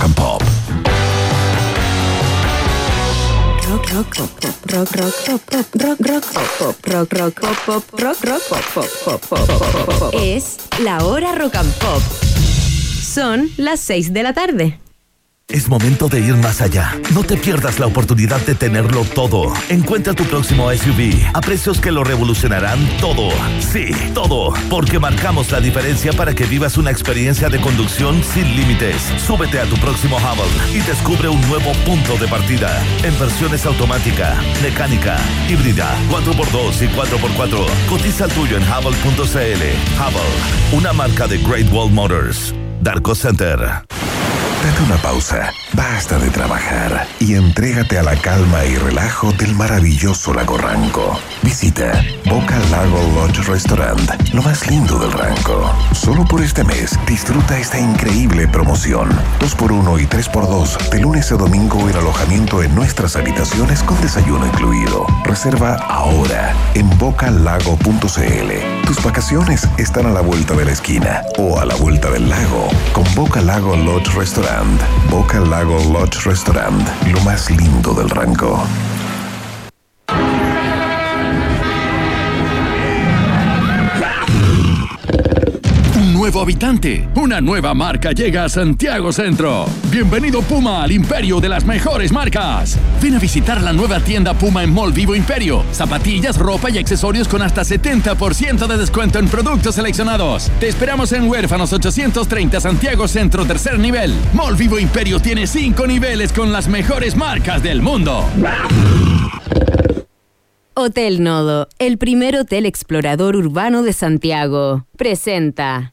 Rock Pop. rock, pop, rock, rock, pop, rock, rock, pop, rock, pop, rock, rock, pop, pop, Es la hora rock and pop. Son las 6 de la tarde. Es momento de ir más allá. No te pierdas la oportunidad de tenerlo todo. Encuentra tu próximo SUV a precios que lo revolucionarán todo. Sí, todo. Porque marcamos la diferencia para que vivas una experiencia de conducción sin límites. Súbete a tu próximo Hubble y descubre un nuevo punto de partida. En versiones automática, mecánica, híbrida, 4x2 y 4x4. Cotiza el tuyo en hubble.cl. Hubble, una marca de Great Wall Motors. Darko Center. Date una pausa, basta de trabajar y entrégate a la calma y relajo del maravilloso lago Ranco. Visita Boca Lago Lodge Restaurant, lo más lindo del Ranco. Solo por este mes disfruta esta increíble promoción. 2x1 y 3x2 de lunes a domingo el alojamiento en nuestras habitaciones con desayuno incluido. Reserva ahora en bocalago.cl. Tus vacaciones están a la vuelta de la esquina o a la vuelta del lago con Boca Lago Lodge Restaurant. Boca Lago Lodge Restaurant, lo más lindo del rango. Un nuevo habitante, una nueva marca llega a Santiago Centro. Bienvenido Puma al imperio de las mejores marcas. Ven a visitar la nueva tienda Puma en Mall Vivo Imperio. Zapatillas, ropa y accesorios con hasta 70% de descuento en productos seleccionados. Te esperamos en Huérfanos 830 Santiago Centro, tercer nivel. Mall Vivo Imperio tiene 5 niveles con las mejores marcas del mundo. Hotel Nodo, el primer hotel explorador urbano de Santiago, presenta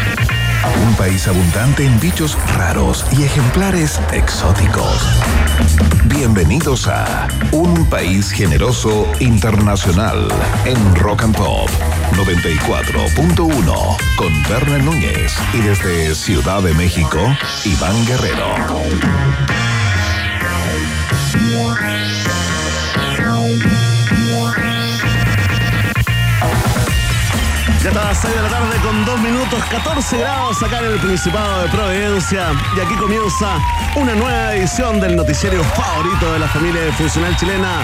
Un país abundante en bichos raros y ejemplares exóticos. Bienvenidos a Un País Generoso Internacional en Rock and Pop 94.1 con Berna Núñez y desde Ciudad de México, Iván Guerrero. Ya está a las 6 de la tarde con 2 minutos, 14 grados acá en el Principado de Providencia. Y aquí comienza una nueva edición del noticiero favorito de la familia funcional chilena.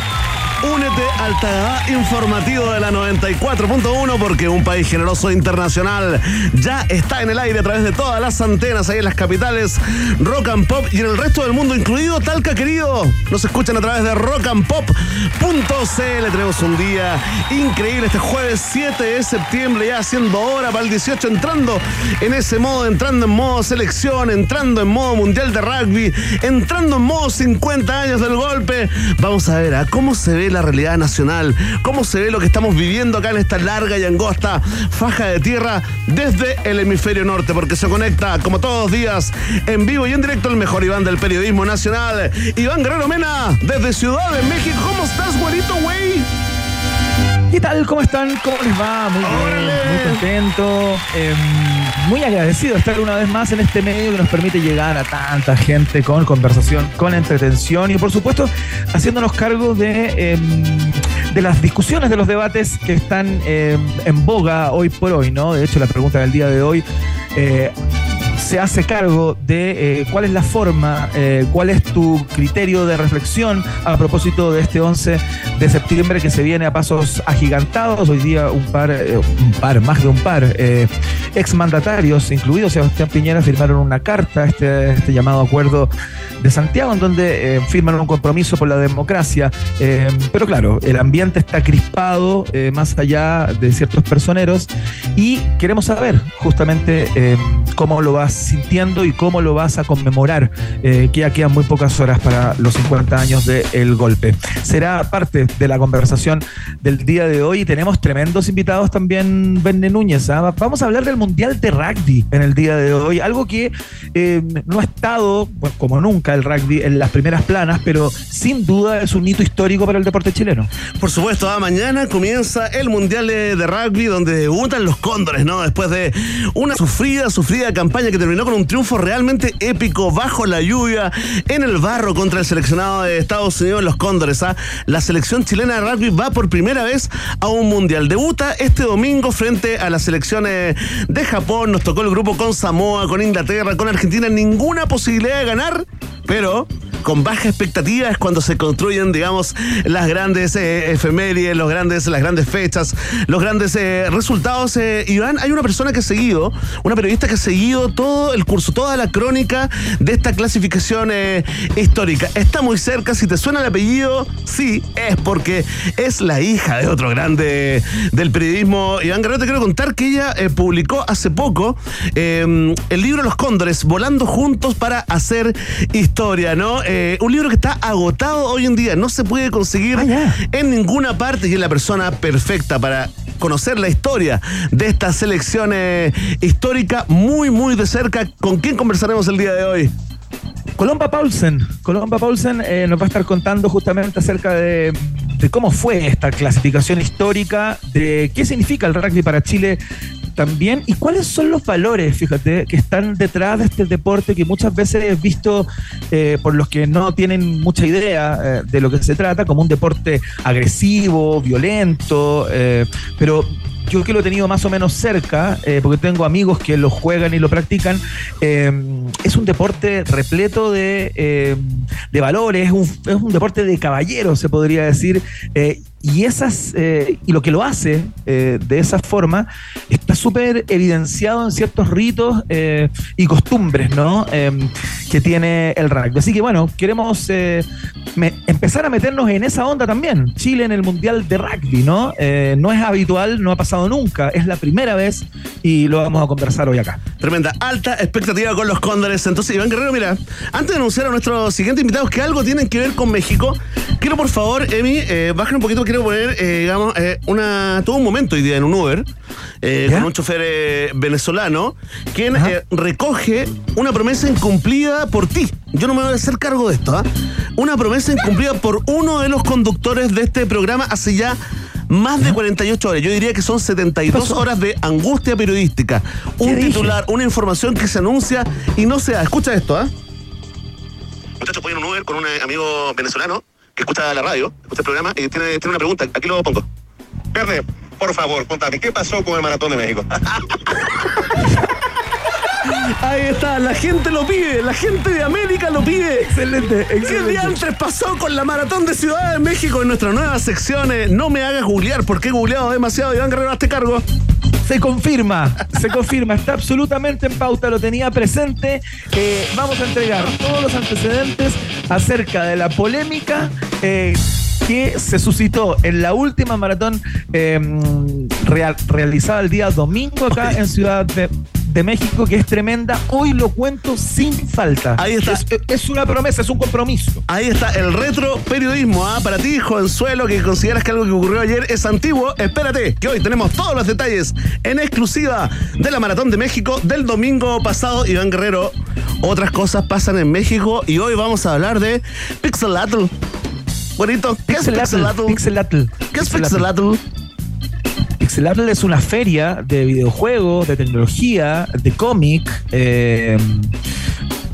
Únete al Tagadá informativo de la 94.1 porque un país generoso internacional ya está en el aire a través de todas las antenas ahí en las capitales Rock and Pop y en el resto del mundo, incluido Talca querido. Nos escuchan a través de rockandpop.cl. Tenemos un día increíble este jueves 7 de septiembre, ya haciendo hora para el 18, entrando en ese modo, entrando en modo selección, entrando en modo mundial de rugby, entrando en modo 50 años del golpe. Vamos a ver a cómo se ve la realidad nacional, cómo se ve lo que estamos viviendo acá en esta larga y angosta faja de tierra desde el hemisferio norte, porque se conecta como todos los días en vivo y en directo el mejor Iván del periodismo nacional, Iván Guerrero Mena, desde Ciudad de México. ¿Cómo estás, güerito, güey? ¿Qué tal? ¿Cómo están? ¿Cómo les va? Muy bien, muy contento, eh, muy agradecido de estar una vez más en este medio que nos permite llegar a tanta gente con conversación, con entretención y por supuesto haciéndonos cargo de, eh, de las discusiones, de los debates que están eh, en boga hoy por hoy, ¿no? De hecho, la pregunta del día de hoy se hace cargo de eh, cuál es la forma, eh, cuál es tu criterio de reflexión a propósito de este 11 de septiembre que se viene a pasos agigantados. Hoy día un par, eh, un par, más de un par, exmandatarios, incluidos Sebastián Piñera, firmaron una carta, este, este llamado acuerdo de Santiago, en donde firman un compromiso por la democracia. pero claro, el ambiente está crispado más allá de ciertos personeros y queremos saber justamente cómo lo sintiendo y cómo lo vas a conmemorar, eh, que ya quedan muy pocas horas para los 50 años del golpe. Será parte de la conversación del día de hoy y tenemos tremendos invitados también, Verne Núñez. ¿ah? Vamos a hablar del Mundial de Rugby en el día de hoy, algo que eh, no ha estado, como nunca, el rugby en las primeras planas, pero sin duda es un hito histórico para el deporte chileno. Por supuesto, ¿ah? mañana comienza el Mundial de, Rugby donde debutan los cóndores, ¿no? Después de una sufrida, sufrida campaña que terminó con un triunfo realmente épico bajo la lluvia, en el barro contra el seleccionado de Estados Unidos, los cóndores. ¿ah? La selección chilena de rugby va por primera vez a un Mundial. Debuta este domingo frente a las selecciones de Japón. Nos tocó el grupo con Samoa, con Inglaterra, con Argentina. Ninguna posibilidad de ganar, pero con baja expectativa es cuando se construyen, digamos, las grandes eh, efemérides, los grandes, las grandes fechas, los grandes eh, resultados. Eh, Iván, hay una persona que ha seguido, una periodista que ha seguido todo el curso, toda la crónica de esta clasificación histórica. Está muy cerca, si te suena el apellido, sí, es porque es la hija de otro grande del periodismo. Iván Guerrero, te quiero contar que ella publicó hace poco el libro Los Cóndores, Volando Juntos para hacer historia, ¿no? Eh, un libro que está agotado hoy en día, no se puede conseguir ah, en ninguna parte y es la persona perfecta para conocer la historia de esta selección eh, histórica muy, muy de cerca. ¿Con quién conversaremos el día de hoy? Colomba Paulsen. Colomba Paulsen eh, nos va a estar contando justamente acerca de, de, cómo fue esta clasificación histórica, de qué significa el rugby para Chile también. ¿Y cuáles son los valores, fíjate, que están detrás de este deporte que muchas veces es visto eh, por los que no tienen mucha idea eh, de lo que se trata como un deporte agresivo, violento, eh, pero yo que lo he tenido más o menos cerca, porque tengo amigos que lo juegan y lo practican, es un deporte repleto de, de valores, es un, es un, deporte de caballeros, se podría decir, y, esas, eh, y lo que lo hace eh, de esa forma está súper evidenciado en ciertos ritos eh, y costumbres ¿no? Em, que tiene el rugby. Así que bueno, queremos empezar a meternos en esa onda también. Chile en el Mundial de Rugby, ¿no? no es habitual, no ha pasado nunca, es la primera vez y lo vamos a conversar hoy acá. Tremenda, alta expectativa con los cóndores. Entonces, Iván Guerrero, mira, antes de anunciar a nuestros siguientes invitados que algo tienen que ver con México, quiero por favor, Emi, bajen un poquito, quiero poner, eh, digamos, eh, una, todo un momento hoy día en un Uber eh, con un chofer venezolano, quien recoge una promesa incumplida por ti. Yo no me voy a hacer cargo de esto, ¿ah? Una promesa incumplida por uno de los conductores de este programa hace ya más de 48 horas. Yo diría que son 72 horas de angustia periodística. Un titular, una información que se anuncia y no se da. Escucha esto, ¿ah? Muchachos, voy en un Uber con un amigo venezolano que escucha la radio, escucha el programa y tiene, tiene una pregunta. Aquí lo pongo. Verde, por favor, contame, ¿qué pasó con el Maratón de México? Ahí está, la gente lo pide, la gente de América lo pide. Excelente, excelente. ¿Qué diantres pasó con la maratón de Ciudad de México en nuestra nueva sección? No me hagas googlear, porque he googleado demasiado. Iván Guerrero, hazte cargo. Se confirma, se confirma, está absolutamente en pauta, lo tenía presente. Eh, vamos a entregar todos los antecedentes acerca de la polémica. Eh, que se suscitó en la última maratón em, realizada el día domingo acá en Ciudad de, México, que es tremenda. Hoy lo cuento sin falta. Ahí está. Es, una promesa, es un compromiso. Ahí está el retro periodismo. ¿ah? Para ti, jovenzuelo, que consideras que algo que ocurrió ayer es antiguo, espérate, que hoy tenemos todos los detalles en exclusiva de la Maratón de México del domingo pasado. Iván Guerrero, otras cosas pasan en México y hoy vamos a hablar de Pixelatl. Bonito. ¿Qué es Pixelatl? Pixelatl. ¿Qué es Pixelatl? Pixelatl es una feria de videojuegos, de tecnología, de cómic. Eh,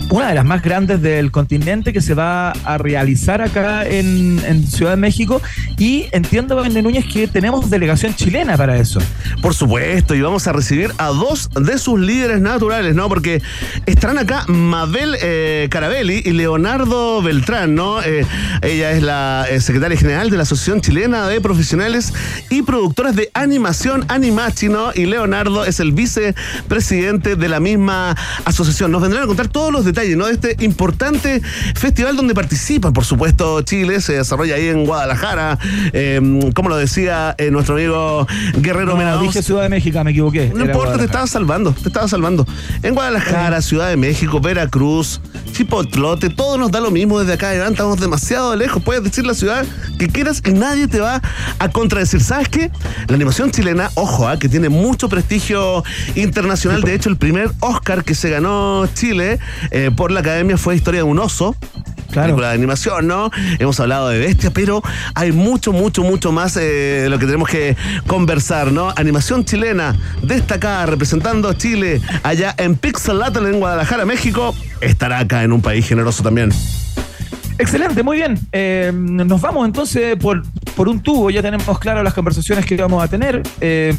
una de las más grandes del continente que se va a realizar acá en, Ciudad de México. Y entiendo, Vende Núñez, que tenemos delegación chilena para eso. Por supuesto, y vamos a recibir a dos de sus líderes naturales, ¿no? Porque estarán acá Mabel eh, Carabelli y Leonardo Beltrán, ¿no? Eh, ella es la eh, secretaria general de la Asociación Chilena de Profesionales y Productores de Animación Animachi, ¿no? Y Leonardo es el vicepresidente de la misma asociación. Nos vendrán a contar todos los detalles detalle, ¿no? Este importante festival donde participa, por supuesto, Chile, se desarrolla ahí en Guadalajara, em, como lo decía eh, nuestro amigo Guerrero no, dije Ciudad de México, me equivoqué. No importa, te estaba salvando, te estaba salvando. En Guadalajara, Ciudad de México, Veracruz, Chipotlote, todo nos da lo mismo desde acá adelante, estamos demasiado lejos. Puedes decir la ciudad que quieras y nadie te va a contradecir. ¿Sabes qué? La animación chilena, ojo, ah, que tiene mucho prestigio internacional. De hecho, el primer Oscar que se ganó Chile eh, por la academia fue Historia de un oso. Claro. la de animación, ¿no? Hemos hablado de bestia, pero hay mucho, mucho, mucho más eh, de lo que tenemos que conversar, ¿no? Animación chilena destacada representando a Chile allá en Pixel Latin en Guadalajara, México, estará acá en un país generoso también. Excelente, muy bien. Eh, nos vamos entonces por, por un tubo, ya tenemos claras las conversaciones que vamos a tener. Eh,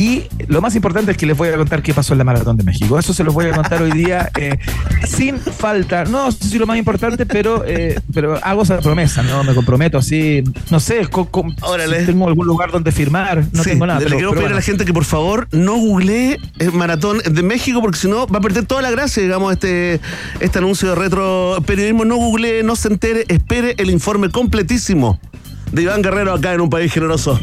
y lo más importante es que les voy a contar qué pasó en la Maratón de México. Eso se los voy a contar hoy día eh, sin falta. No sé si lo más importante, pero, eh, pero hago esa promesa, ¿no? Me comprometo así. No sé, si tengo algún lugar donde firmar. No tengo nada. Le quiero pedir a la gente que por favor no googlee el Maratón de México porque si no va a perder toda la gracia, digamos, este, este anuncio de retro periodismo. No googlee, no se entere, espere el informe completísimo de Iván Guerrero acá en un país generoso.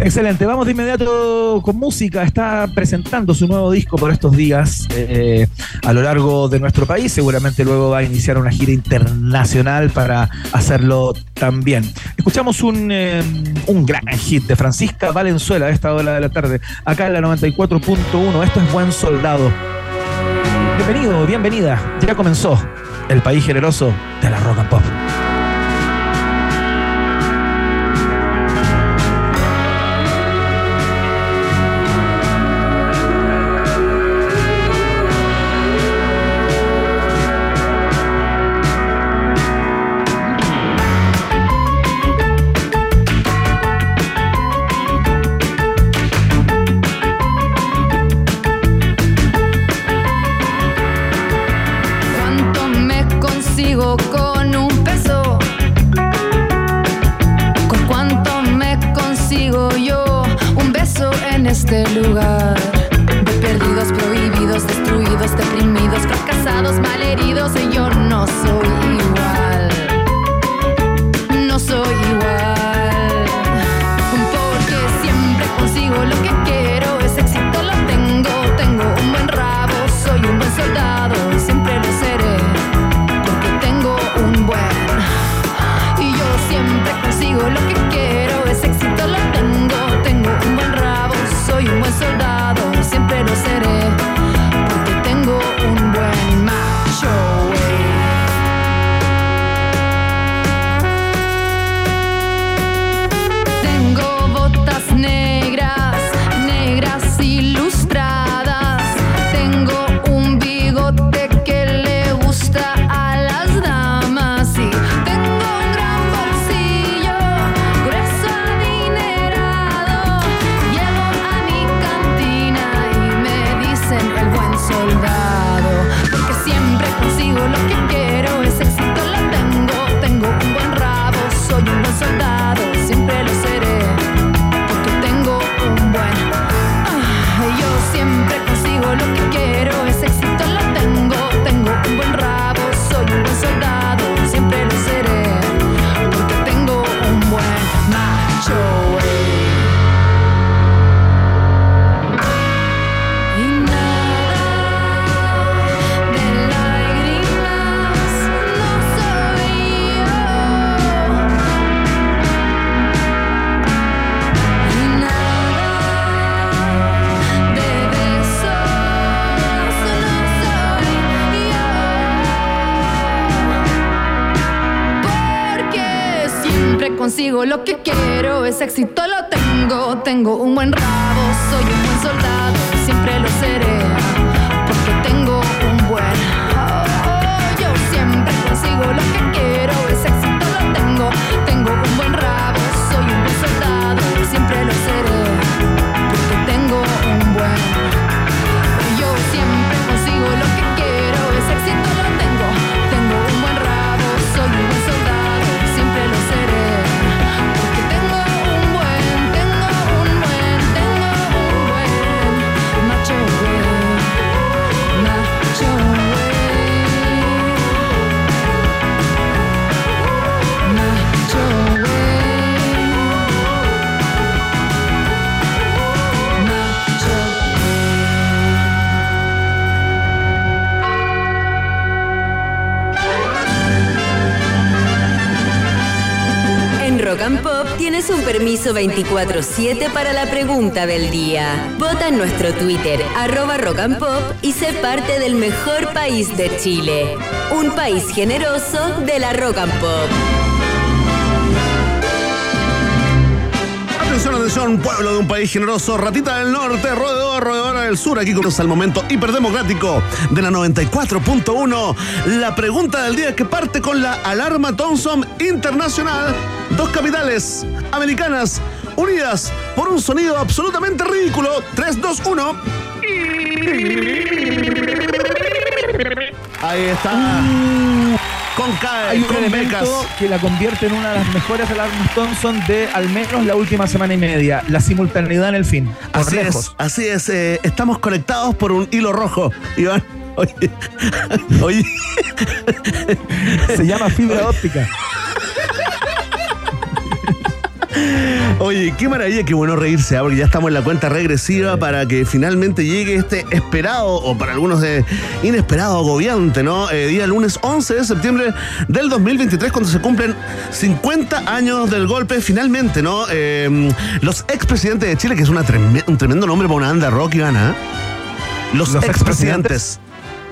Excelente, vamos de inmediato con música. Está presentando su nuevo disco por estos días eh, a lo largo de nuestro país. Seguramente luego va a iniciar una gira internacional para hacerlo también. Escuchamos un, eh, un gran hit de Francisca Valenzuela a esta hora de la tarde, acá en la 94.1. Esto es Buen Soldado. Bienvenido, bienvenida. Ya comenzó el país generoso de la rock and pop. Permiso 24-7 para la pregunta del día. Vota en nuestro Twitter, arroba Rock and Pop, y sé parte del mejor país de Chile. Un país generoso de la Rock and Pop. Atención, atención, pueblo de un país generoso, ratita del norte, roedor, roedora del sur, aquí comienza el momento hiperdemocrático de la 94.1. La pregunta del día que parte con la alarma Thompson Internacional. Dos capitales americanas unidas por un sonido absolutamente ridículo. 3, 2, 1. Ahí está. Con CAE, Hay un con elemento becas. que la convierte en una de las mejores alarmas Thompson de al menos la última semana y media. La simultaneidad en el fin. Así lejos. es, así es. eh, estamos conectados por un hilo rojo, Iván. Oye, oye, Se llama fibra óptica. Oye, qué maravilla, qué bueno reírse, ¿ah? porque ya estamos en la cuenta regresiva para que finalmente llegue este esperado, o para algunos de inesperado agobiante, ¿no? Eh, día lunes 11 de septiembre del 2023, cuando se cumplen 50 años del golpe, finalmente, ¿no? Eh, los expresidentes de Chile, que es una treme- un tremendo nombre para una banda rock, Iván, ¿ah? Los, ¿Los expresidentes.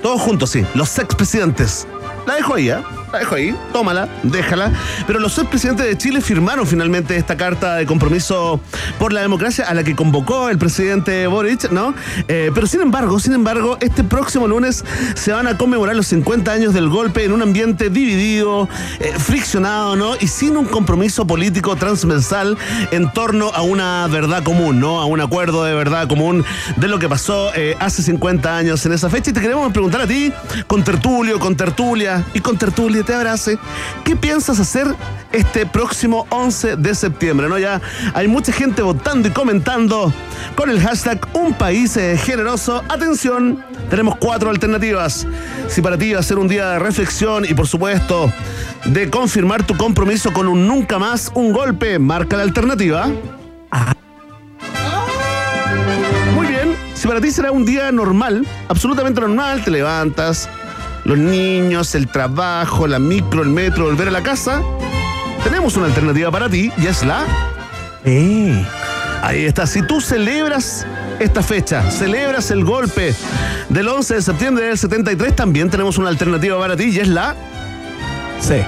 Todos juntos, sí. Los expresidentes. La dejo ahí, ¿eh? La dejo ahí. Tómala, déjala. Pero los expresidentes de Chile firmaron finalmente esta carta de compromiso por la democracia a la que convocó el presidente Boric, ¿no? Eh, pero sin embargo, sin embargo, este próximo lunes se van a conmemorar los 50 años del golpe en un ambiente dividido, eh, friccionado, ¿no? Y sin un compromiso político transversal en torno a una verdad común, ¿no? A un acuerdo de verdad común de lo que pasó eh, hace 50 años en esa fecha. Y te queremos preguntar a ti, con tertulio, con tertulia y con tertulia te abrace, ¿qué piensas hacer este próximo 11 de septiembre? ¿no? Ya hay mucha gente votando y comentando con el hashtag Un País Generoso. Atención, tenemos cuatro alternativas. Si para ti va a ser un día de reflexión y por supuesto de confirmar tu compromiso con un nunca más, un golpe, marca la alternativa. Bien, si para ti será un día normal, absolutamente normal, te levantas, los niños, el trabajo, la micro, el metro, volver a la casa, tenemos una alternativa para ti y es la... Eh. Ahí está, si tú celebras esta fecha, celebras el golpe del 11 de septiembre del 73, también tenemos una alternativa para ti y es la... Sí.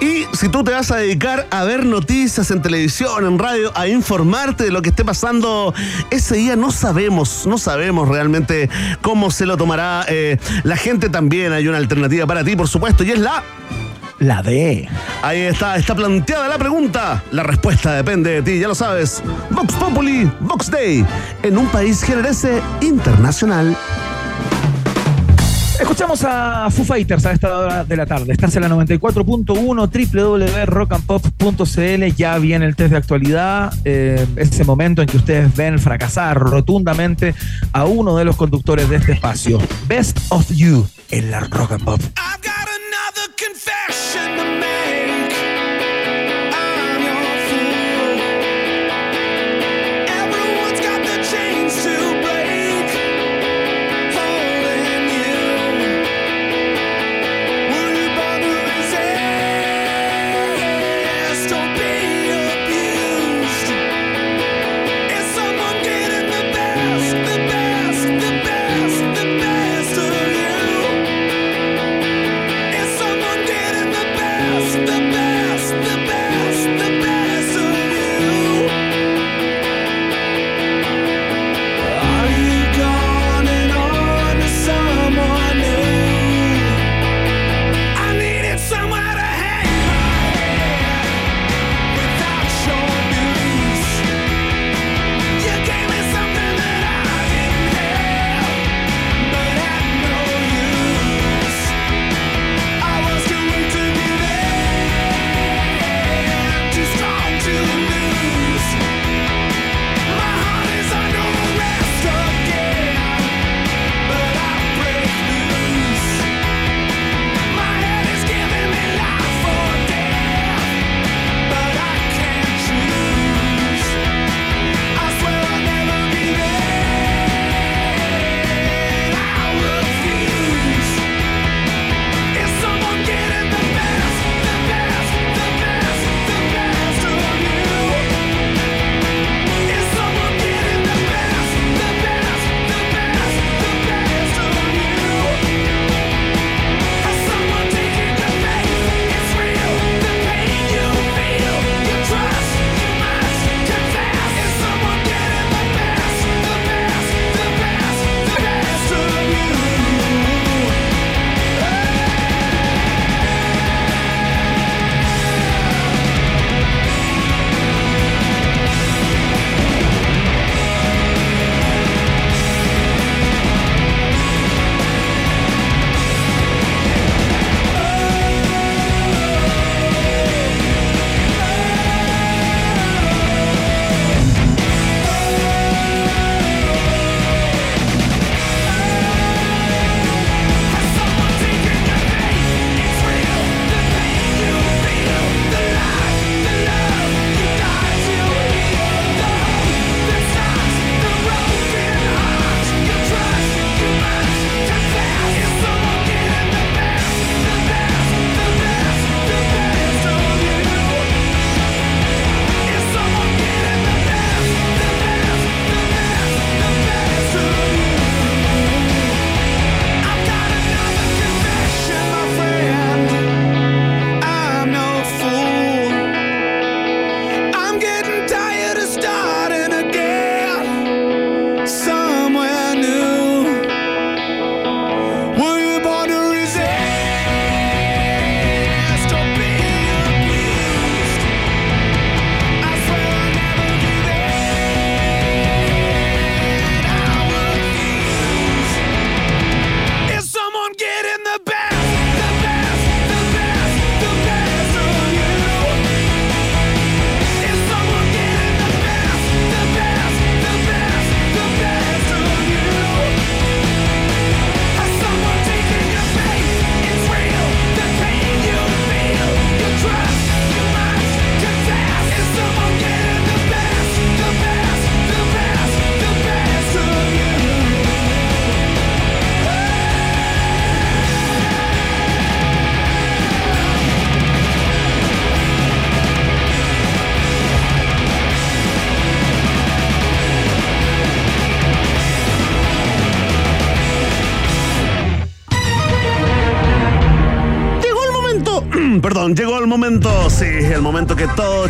Y si tú te vas a dedicar a ver noticias en televisión, en radio, a informarte de lo que esté pasando ese día, no sabemos, no sabemos realmente cómo se lo tomará eh, la gente también. Hay una alternativa para ti, por supuesto, y es la... La D. Ahí está, está planteada la pregunta. La respuesta depende de ti, ya lo sabes. Vox Populi, Vox Day, en un país generese internacional. Escuchamos a Foo Fighters a esta hora de la tarde. Estás en la 94.1 www.rockandpop.cl. Ya viene el test de actualidad. eh, ese momento en que ustedes ven fracasar rotundamente a uno de los conductores de este espacio. Best of You en la Rock and Pop. Got another confession to.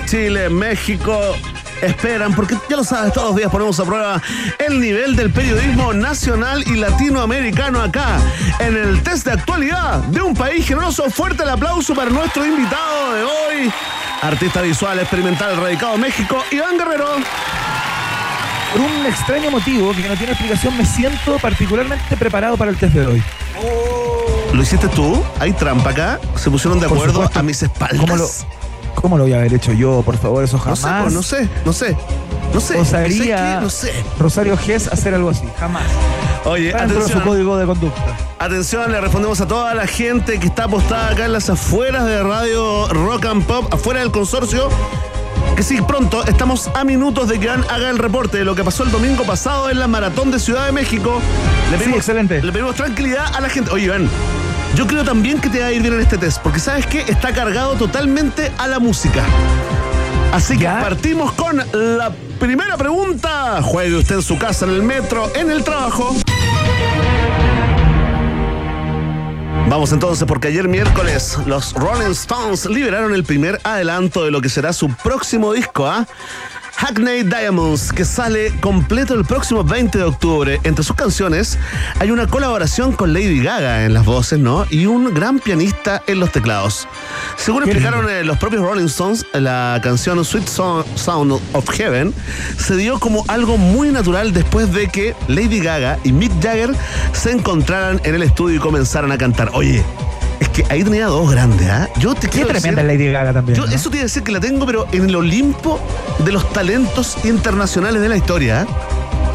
Chile, México esperan, porque ya lo sabes, todos los días ponemos a prueba el nivel del periodismo nacional y latinoamericano acá, en el test de actualidad de un país generoso. Fuerte el aplauso para nuestro invitado de hoy, artista visual experimental radicado en México, Iván Guerrero. Por un extraño motivo que no tiene explicación, me siento particularmente preparado para el test de hoy. ¿Lo hiciste tú? ¿Hay trampa acá? ¿Se pusieron de acuerdo a mis espaldas? ¿Cómo lo, ¿Cómo lo voy a haber hecho yo? Por favor, eso No jamás. sé, pues, no sé, no sé. No sé. Osaría ¿Sabes qué? No sé. Rosario Gess hacer algo así, jamás. Oye, dentro de su atención. código de conducta. Atención, le respondemos a toda la gente que está apostada acá en las afueras de Radio Rock and Pop, afuera del consorcio. Que sí, pronto estamos a minutos de que Iván haga el reporte de lo que pasó el domingo pasado en la maratón de Ciudad de México. Le Sí, excelente. Le pedimos tranquilidad a la gente. Oye, Iván, yo creo también que te va a ir bien en este test, porque sabes que está cargado totalmente a la música. Así que ¿Ya? partimos con la primera pregunta. Juegue usted en su casa, en el metro, en el trabajo. Vamos entonces porque ayer miércoles los Rolling Stones liberaron el primer adelanto de lo que será su próximo disco, ¿ah? Hackney Diamonds, que sale completo el próximo 20 de octubre. Entre sus canciones hay una colaboración con Lady Gaga en las voces, ¿no? Y un gran pianista en los teclados. Según explicaron eh, los propios Rolling Stones, la canción Sweet So- Sound of Heaven se dio como algo muy natural después de que Lady Gaga y Mick Jagger se encontraran en el estudio y comenzaran a cantar. Oye, que ahí tenía dos grandes, ¿ah? Yo te Qué quiero tremenda Lady Gaga también. yo ¿no? eso te iba a decir que la tengo, pero en el Olimpo de los talentos internacionales de la historia. ¿eh?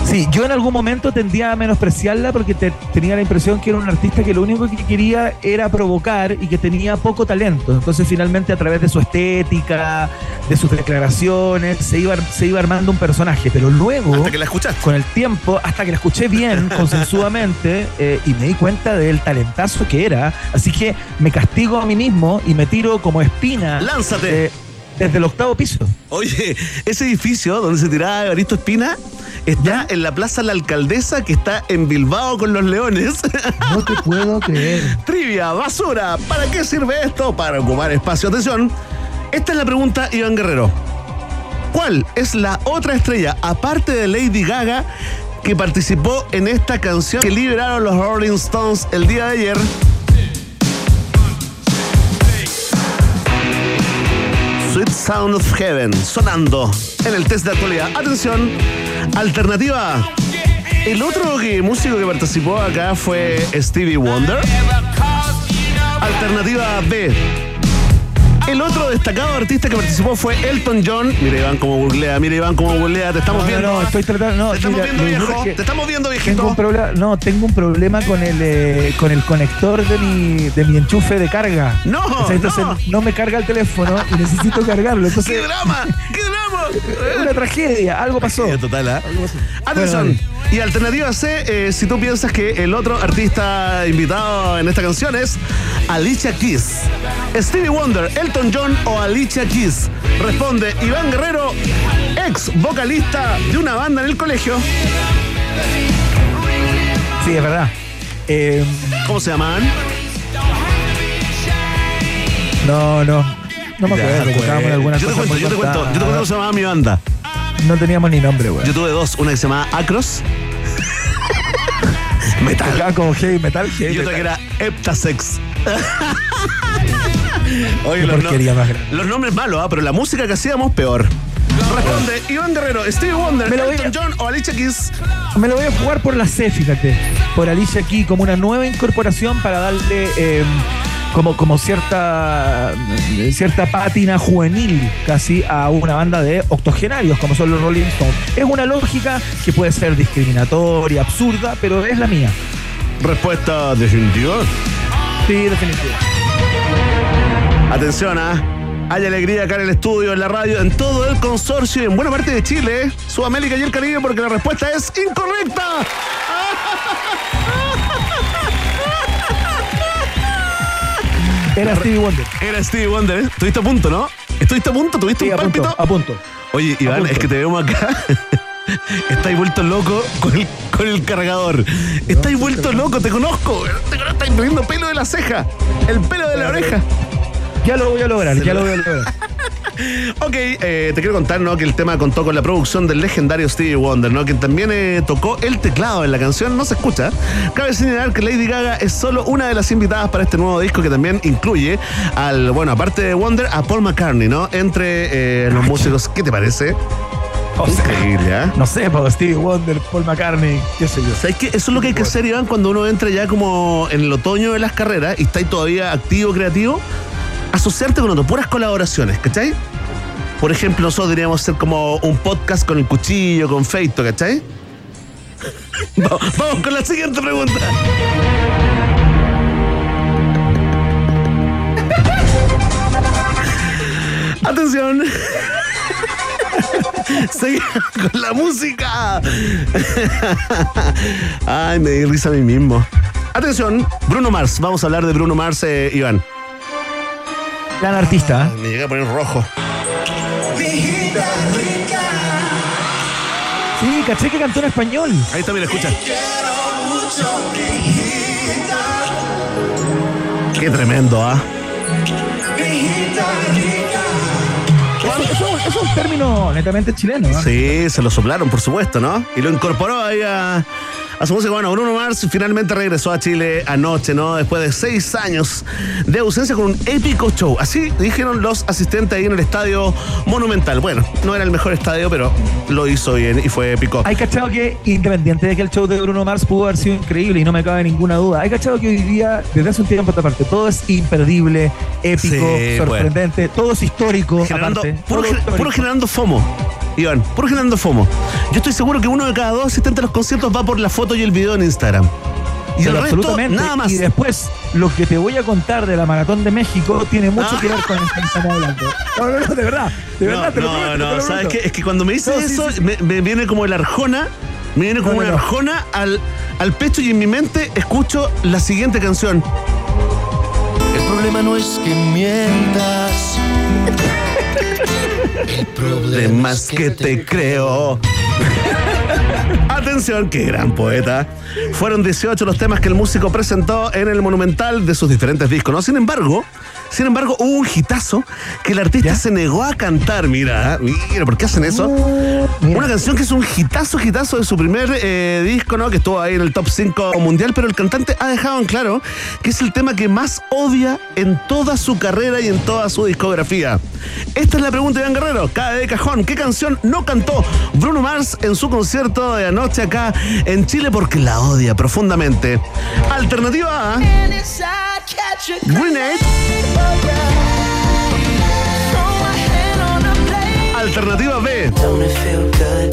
Sí, yo en algún momento tendía a menospreciarla porque te- tenía la impresión que era un artista que lo único que quería era provocar y que tenía poco talento. Entonces finalmente a través de su estética, de sus declaraciones, se iba, se iba armando un personaje. Pero luego, Hasta que la escuchaste. con el tiempo, hasta que la escuché bien, consensuadamente, eh, y me di cuenta del talentazo que era. Así que me castigo a mí mismo y me tiro como espina. Lánzate. eh, desde el octavo piso. Oye, ese edificio donde se tiraba Evaristo Espina está en la Plaza La Alcaldesa que está en Bilbao con los Leones. No te puedo creer. Trivia, basura. ¿Para qué sirve esto? Para ocupar espacio. Atención. Esta es la pregunta, Iván Guerrero. ¿Cuál es la otra estrella, aparte de Lady Gaga, que participó en esta canción que liberaron los Rolling Stones el día de ayer? Sound of Heaven, sonando en el test de actualidad. Atención, alternativa. El otro músico que participó acá fue Stevie Wonder. Alternativa B. El otro destacado artista que participó fue Elton John. Mira Iván como googlea, mira Iván como googlea, te estamos No, no, viendo. no, estoy tratando. No, te estamos mira, viendo viejo, te estamos viendo Tengo viejito. un problema, no, tengo un problema con el eh, con el conector de mi, de mi enchufe de carga. No, O sea, entonces no. no. me carga el teléfono y necesito cargarlo. ¡Qué drama! ¡Qué drama! Una tragedia, algo pasó. Sí, total, ¿ah? Algo pasó. Atención. Bueno, y alternativa C, eh, si tú piensas que el otro artista invitado en esta canción es Alicia Keys. Stevie Wonder, Elton John o Alicia Keys. Responde Iván Guerrero, ex vocalista de una banda en el colegio. Sí, es verdad. Eh, ¿Cómo se llamaban? no, no. No me acuerdo. Tocábamos güey. algunas yo te cuento, yo te cuento, yo te cuento cómo se llamaba mi banda. No teníamos ni nombre, güey. Yo tuve dos, una que se llamaba Acros. Metal. Tocaba como heavy metal, heavy Y otra que era Heptasex. Oye, los, no- porquería más grande. los nombres malos, ¿ah? pero la música que hacíamos peor. Responde Iván Guerrero, Stevie Wonder, Me lo voy a- Elton John o Alicia Keys. Me lo voy a jugar por la C, fíjate. Por Alicia aquí, como una nueva incorporación para darle eh, como, como cierta, cierta pátina juvenil casi a una banda de octogenarios como son los Rolling Stones. Es una lógica que puede ser discriminatoria, absurda, pero es la mía. Respuesta definitiva. Sí, definitivamente. Atención, ¿ah? Hay alegría acá en el estudio, en la radio, en todo el consorcio y en buena parte de Chile, Sudamérica y el Caribe, porque la respuesta es incorrecta. Era Stevie Wonder. Era Stevie Wonder, ¿eh? Estuviste a punto, ¿no? Estuviste a punto, tuviste Sí, un a punto, pálpito. a punto. Oye, Iván, punto. es que te vemos acá. Estáis vuelto loco con el, con el cargador. Estáis vuelto loco, te conozco. Te conozco, estáis poniendo pelo de la ceja. El pelo de la oreja. Ya lo voy a lograr, ya lo voy a lograr. Ok, eh, te quiero contar, ¿no? Que el tema contó con la producción del legendario Stevie Wonder, ¿no? Quien también eh, tocó el teclado en la canción, no se escucha. Cabe señalar que Lady Gaga es solo una de las invitadas para este nuevo disco que también incluye al, bueno, aparte de Wonder, a Paul McCartney, ¿no? Entre eh, los músicos, ¿qué te parece? O sea, Increíble, ¿ah? no sé, pues Stevie Wonder, Paul McCartney, qué sé yo. ¿Sabes qué? Eso es lo que hay que hacer, Iván, cuando uno entra ya como en el otoño de las carreras y está ahí todavía activo, creativo, asociarte con otro, puras colaboraciones, ¿cachai? Por ejemplo, nosotros deberíamos hacer como un podcast con el cuchillo, con Feito, ¿cachai? vamos con la siguiente pregunta. Atención. Seguimos con la música. Ay, me di risa a mí mismo. Atención, Bruno Mars. Vamos a hablar de Bruno Mars, eh, Iván. Gran artista. ¿eh? Me llegué a poner rojo. Sí, caché que cantó en español. Ahí está, mira, escucha. Qué tremendo, ¿ah? Eso, eso- eso es un término netamente chileno. ¿no? Sí, se lo soplaron, por supuesto, ¿no? Y lo incorporó ahí a, a su música. Bueno, Bruno Mars finalmente regresó a Chile anoche, ¿no? Después de seis años de ausencia con un épico show. Así dijeron los asistentes ahí en el estadio Monumental. Bueno, no era el mejor estadio, pero lo hizo bien y fue épico. Hay cachado que, independiente de que el show de Bruno Mars pudo haber sido increíble y no me cabe ninguna duda, hay cachado que hoy día, desde hace un tiempo a esta parte, todo es imperdible, épico, Sí, sorprendente, todo es histórico. Generando, aparte, puro, todo gen- histórico. puro generando FOMO. Iván, puro generando FOMO. Yo estoy seguro que uno de cada dos asistentes a los conciertos va por la foto y el video en Instagram. Y Pero el resto, absolutamente. nada más. Y después, lo que te voy a contar de la Maratón de México tiene mucho que ver con esto que estamos hablando. No, no, no, de verdad. De No, verdad, te lo no, prometo, no, te lo ¿sabes qué? Es que cuando me dices No, sí, eso, sí, sí. Me, me viene como el arjona, me viene como No, no, una no. arjona al, al pecho y en mi mente escucho la siguiente canción. El problema no es que mientas. El problema más que te creo. Atención, qué gran poeta. Fueron 18 los temas que el músico presentó en el Monumental de sus diferentes discos, ¿no? Sin embargo, sin embargo, hubo un hitazo que el artista ¿Ya? se negó a cantar. Mira, mira, ¿por qué hacen eso? Una canción que es un hitazo, hitazo de su primer eh, disco, ¿no? Que estuvo ahí en el top 5 mundial, pero el cantante ha dejado en claro que es el tema que más odia en toda su carrera y en toda su discografía. Esta es la pregunta de Iván Guerrero, cada de cajón. ¿Qué canción no cantó Bruno Mars en su concierto de anoche acá en Chile porque la odia profundamente? Alternativa A, Grenade. Alternativa B,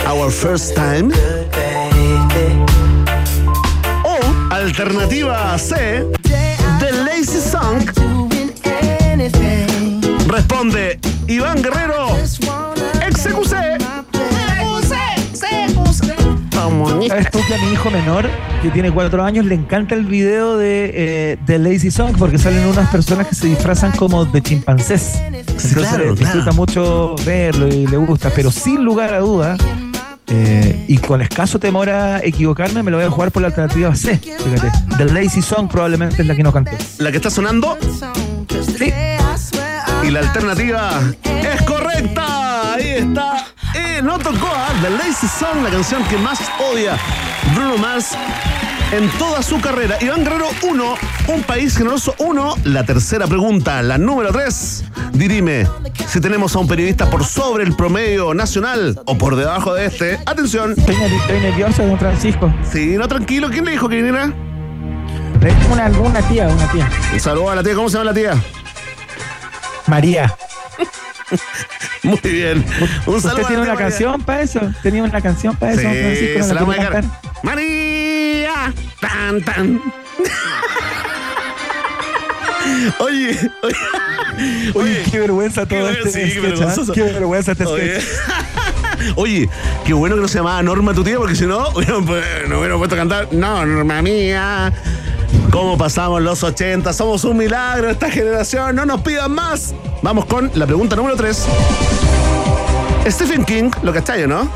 Our First Time. O alternativa C, The Lazy Song. Responde Iván Guerrero. ¿Sabes tú que a mi hijo menor, que tiene cuatro años, le encanta el video de, eh, de Lazy Song porque salen unas personas que se disfrazan como de chimpancés? Entonces claro, le disfruta claro. mucho verlo y le gusta, pero sin lugar a dudas, eh, y con escaso temor a equivocarme, me lo voy a jugar por la alternativa C. Fíjate, The Lazy Song probablemente es la que no cantó. La que está sonando. Sí. Y la alternativa es correcta. Ahí está. No tocó a The Lazy Song, la canción que más odia Bruno Mars en toda su carrera. Iván Guerrero 1, un país generoso 1. La tercera pregunta, la número 3. Dirime si tenemos a un periodista por sobre el promedio nacional o por debajo de este. Atención. Estoy, estoy nervioso, don Francisco. Sí, no, tranquilo. ¿Quién le dijo que viniera? Una, una tía, una tía. Un saludo a la tía. ¿Cómo se llama la tía? María. Muy bien. Un ¿Usted saludo a tiene una canción para eso? ¿Tenía una canción para eso? Sí, ¿No se la vamos a cantar? María. Tan, tan. Oye, oye. Oye, qué vergüenza todo qué este sí, sketch, ¿ah? Qué vergüenza este Oye. sketch. Oye, qué bueno que no se llamaba Norma tu tía, porque si no, no hubiera puesto a cantar Norma mía. ¿Cómo pasamos los 80? Somos un milagro esta generación, no nos pidan más. Vamos con la pregunta número 3. Stephen King, lo cachai, ¿no?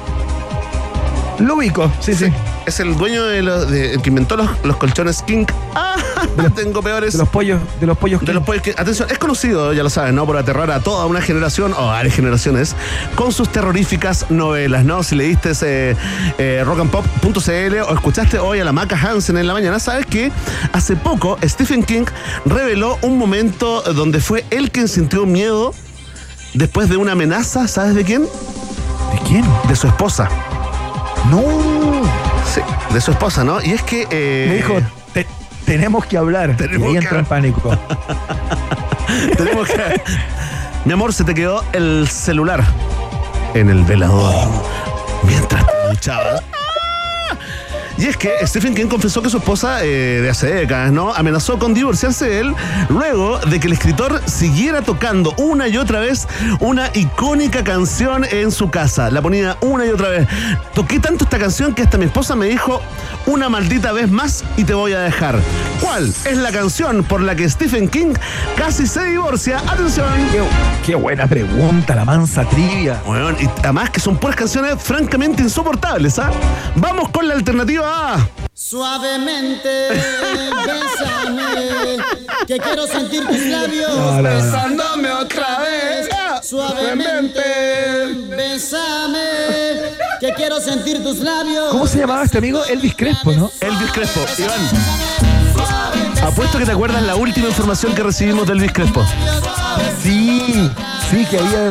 Lo ubico, sí, sí. Es el dueño de, los, de- el que inventó los, los colchones King. ¡Ah! Tengo peores. De los pollos, de los pollos. De King. los pollos que- atención, es conocido, ya lo saben, ¿no? Por aterrar a toda una generación, o varias generaciones, con sus terroríficas novelas, ¿no? Si leíste ese eh, rockandpop.cl o escuchaste hoy a la Maca Hansen en la mañana, sabes que hace poco Stephen King reveló un momento donde fue él quien sintió miedo después de una amenaza, ¿sabes de quién? ¿De quién? De su esposa. No. Sí, de su esposa, ¿no? Y es que... eh, Me dijo, "Te- tenemos que hablar. Tenemos y ahí que entra en pánico. Tenemos que. Mi amor, se te quedó el celular en el velador mientras te duchabas. Y es que Stephen King confesó que su esposa eh, de hace décadas, ¿no? Amenazó con divorciarse de él luego de que el escritor siguiera tocando una y otra vez una icónica canción en su casa. La ponía una y otra vez. Toqué tanto esta canción que hasta mi esposa me dijo una maldita vez más y te voy a dejar. ¿Cuál es la canción por la que Stephen King casi se divorcia? Atención. Qué, qué buena pregunta, la mansa trivia. Bueno, y además que son puras canciones francamente insoportables, ¿ah? Vamos con la alternativa Suavemente, bésame, que quiero sentir tus labios No, no, no. besándome otra vez. Suavemente, bésame, que quiero sentir tus labios. ¿Cómo se llamaba este amigo? Elvis Crespo, ¿no? Elvis Crespo. Iván. Apuesto que te acuerdas la última información que recibimos de Elvis Crespo. Sí, sí, que había,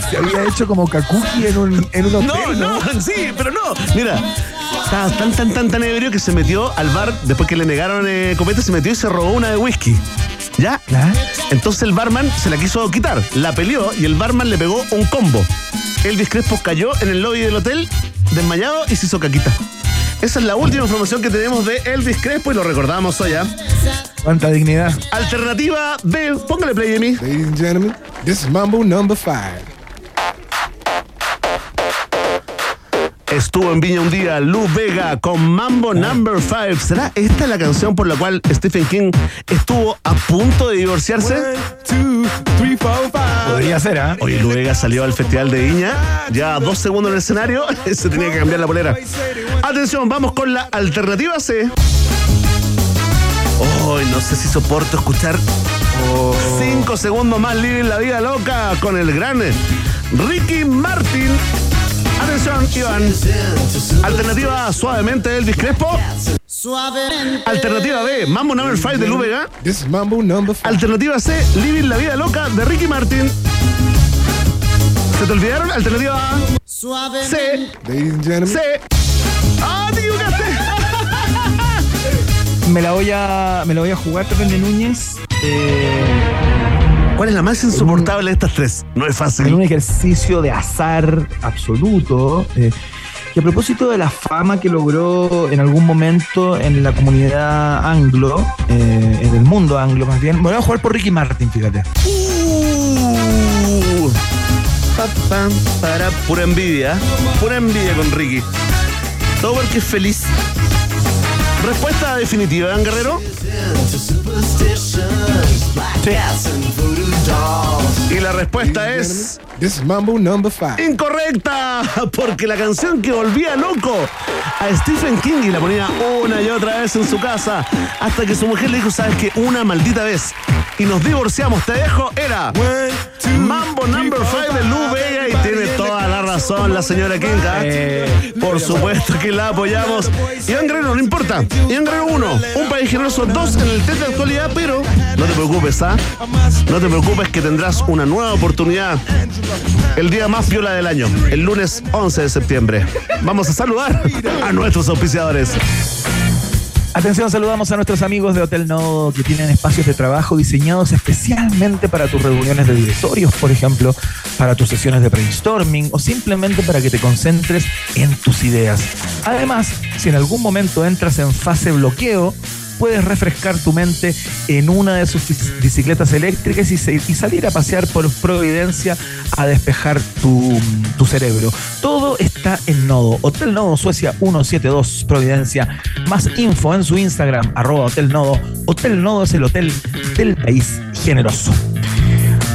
se había hecho como kakuki en un, en un No, hotel, no, sí, pero no. Mira, estaba tan, tan, tan, tan ebrio que se metió al bar después que le negaron eh, copete, se metió y se robó una de whisky. ¿Ya? ¿Ya? Entonces el barman se la quiso quitar, la peleó y el barman le pegó un combo. Elvis Crespo cayó en el lobby del hotel, desmayado y se hizo caquita. Esa es la última información que tenemos de Elvis Crespo y lo recordamos hoy. ¿ah? Cuánta dignidad. Alternativa B, póngale play, Amy. Ladies and gentlemen, this is Mambo number five. Estuvo en Viña un día Lou Vega con Mambo Number 5. ¿Será esta la canción por la cual Stephen King estuvo a punto de divorciarse? Two, three, four. Podría ser, ¿ah? Oye, Lou Vega salió al Festival de Viña, ya dos segundos en el escenario, se tenía que cambiar la polera. Atención, vamos con la alternativa C. Hoy no sé si soporto escuchar cinco segundos más en la vida loca con el gran Ricky Martin. Atención, Iván. Alternativa A, suavemente Elvis Crespo. Suavemente. Alternativa B, Mambo Number 5 de Lou Vega. This is Mambo number five. Alternativa C, Living la vida loca de Ricky Martin. ¿Se te olvidaron? Alternativa A, Suavemente. C, Ladies and gentlemen, C. ¡Ah, te equivocaste! Me la voy a, me la voy a jugar, Pepe Núñez. eh, ¿Cuál es la más insoportable de estas tres? No es en un fácil. ejercicio de azar absoluto. eh, que a propósito de la fama que logró en algún momento en la comunidad anglo, eh, en el mundo anglo más bien, me voy a jugar por Ricky Martin, fíjate. Uh, pa, para pura envidia. Pura envidia con Ricky. Todo porque es feliz. Respuesta definitiva, ¿Dan Guerrero? Y la respuesta es this is Mambo number five. incorrecta, porque la canción que volvía loco a Stephen King y la ponía una y otra vez en su casa, hasta que su mujer le dijo, ¿sabes qué? Una maldita vez. Y nos divorciamos, te dejo, era Mambo Number 5 de Lou Vega y tiene toda la razón la señora King. ¿ah? Por supuesto que la apoyamos. Iván Guerrero, no importa. Iván Guerrero 1, un país generoso 2 en el test de actualidad, pero no te preocupes, ¿ah? No te preocupes que tendrás una nueva oportunidad el día más viola del año, el lunes 11 de septiembre. Vamos a saludar a nuestros auspiciadores. Atención, saludamos a nuestros amigos de Hotel Nodo que tienen espacios de trabajo diseñados especialmente para tus reuniones de directorios, por ejemplo, para tus sesiones de brainstorming o simplemente para que te concentres en tus ideas. Además, si en algún momento entras en fase bloqueo, puedes refrescar tu mente en una de sus bici- bicicletas eléctricas y, salir a pasear por Providencia a despejar tu, tu cerebro. Todo está en Nodo. Hotel Nodo Suecia 172 Providencia. Más info en su Instagram, arroba Hotel Nodo. Hotel Nodo es el hotel del país generoso.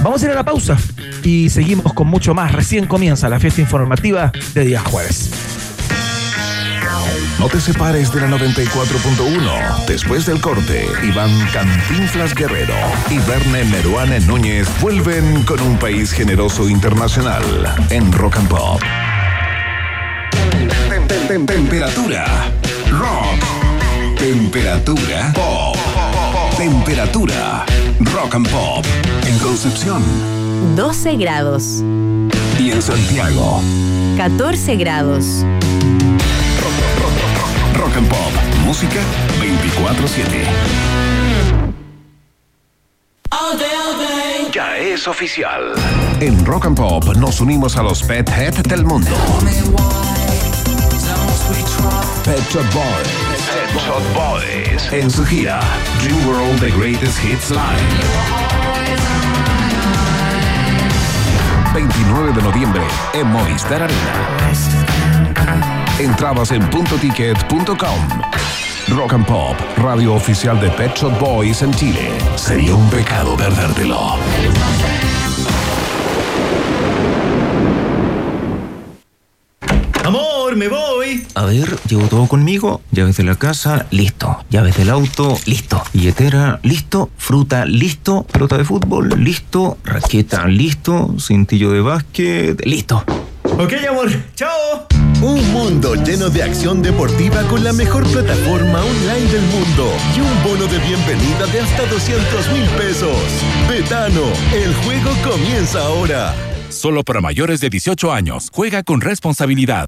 Vamos a ir a la pausa y seguimos con mucho más. Recién comienza la fiesta informativa de día jueves. No te separes de la 94.1. Después del corte, Iván Cantinflas Guerrero y Verne Meruane Núñez vuelven con un país generoso internacional en Rock and Pop. Temperatura rock. Temperatura pop. Temperatura rock and pop. En Concepción 12 grados. y en Santiago. 14 grados. Rock and Pop. Música 24-7. Ya es oficial. En Rock and Pop nos unimos a los Pet Head del mundo. Pet Shop Boys. Pet Shop Boys. En su gira Dream World The Greatest Hits Live. 29 de noviembre en Movistar Arena. Entrabas en puntoticket.com. Rock and Pop, radio oficial de Pet Shop Boys en Chile. Sería un pecado perdértelo. Amor, me voy. A ver, llevo todo conmigo. Llaves de la casa, listo. Llaves del auto, listo. Billetera, listo. Fruta, listo. Pelota de fútbol, listo. Raqueta, listo. Cintillo de básquet, listo. Ok, amor. Chao. Un mundo lleno de acción deportiva con la mejor plataforma online del mundo y un bono de bienvenida de hasta 200 mil pesos. Betano, el juego comienza ahora. Solo para mayores de 18 años. Juega con responsabilidad.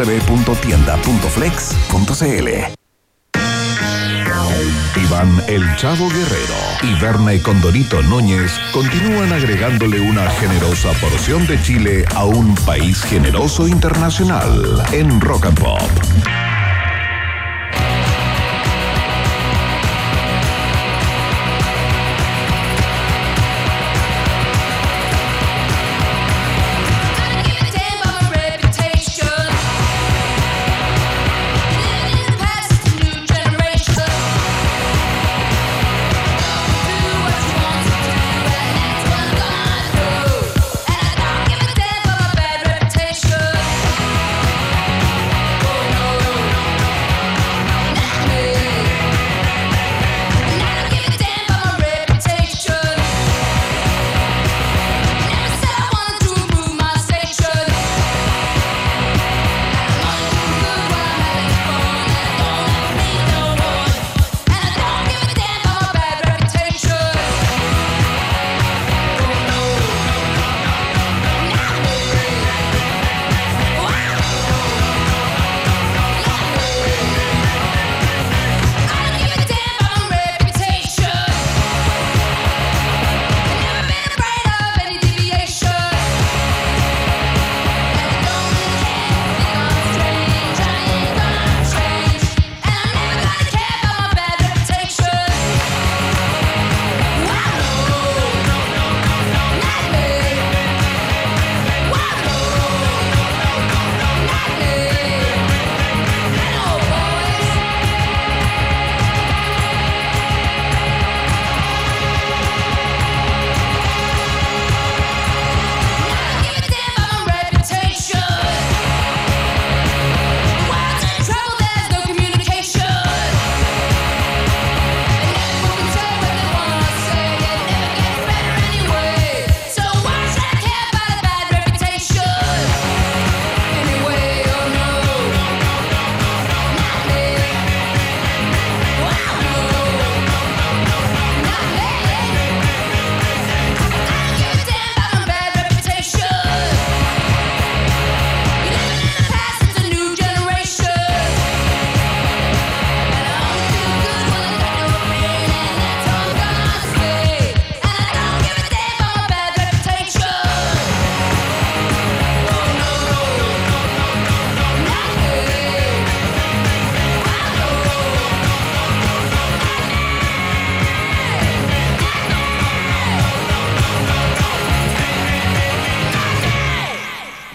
www.tienda.flex.cl. Iván El Chavo Guerrero y Berna y Condorito Núñez continúan agregándole una generosa porción de Chile a un país generoso internacional en Rock and Pop.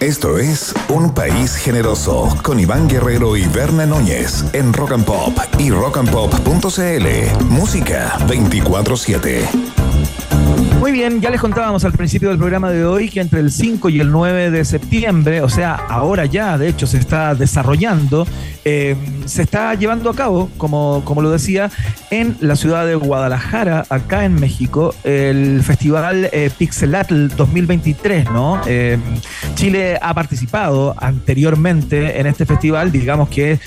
Esto es Un País Generoso con Iván Guerrero y Berna Núñez en Rock and Pop y rockandpop.cl. Música 24-7. Muy bien, ya les contábamos al principio del programa de hoy que entre el 5 y el 9 de septiembre, o sea, ahora ya de hecho se está desarrollando, eh, se está llevando a cabo, como, como lo decía, en la ciudad de Guadalajara, acá en México, el festival eh, Pixelatl 2023, ¿no? Eh, Chile ha participado anteriormente en este festival, digamos que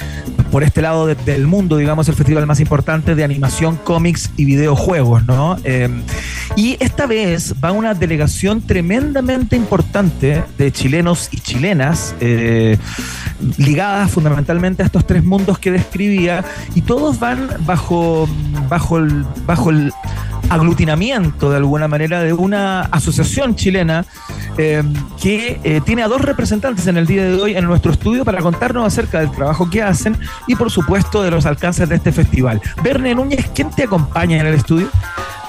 por este lado de- del mundo, digamos, el festival más importante de animación, cómics y videojuegos, ¿no? Y esta vez va una delegación tremendamente importante de chilenos y chilenas, eh, ligadas fundamentalmente a estos tres mundos que describía, y todos van bajo, bajo, el, bajo el aglutinamiento de alguna manera de una asociación chilena eh, que eh, tiene a dos representantes en el día de hoy en nuestro estudio para contarnos acerca del trabajo que hacen y por supuesto de los alcances de este festival. Verne Núñez, ¿quién te acompaña en el estudio?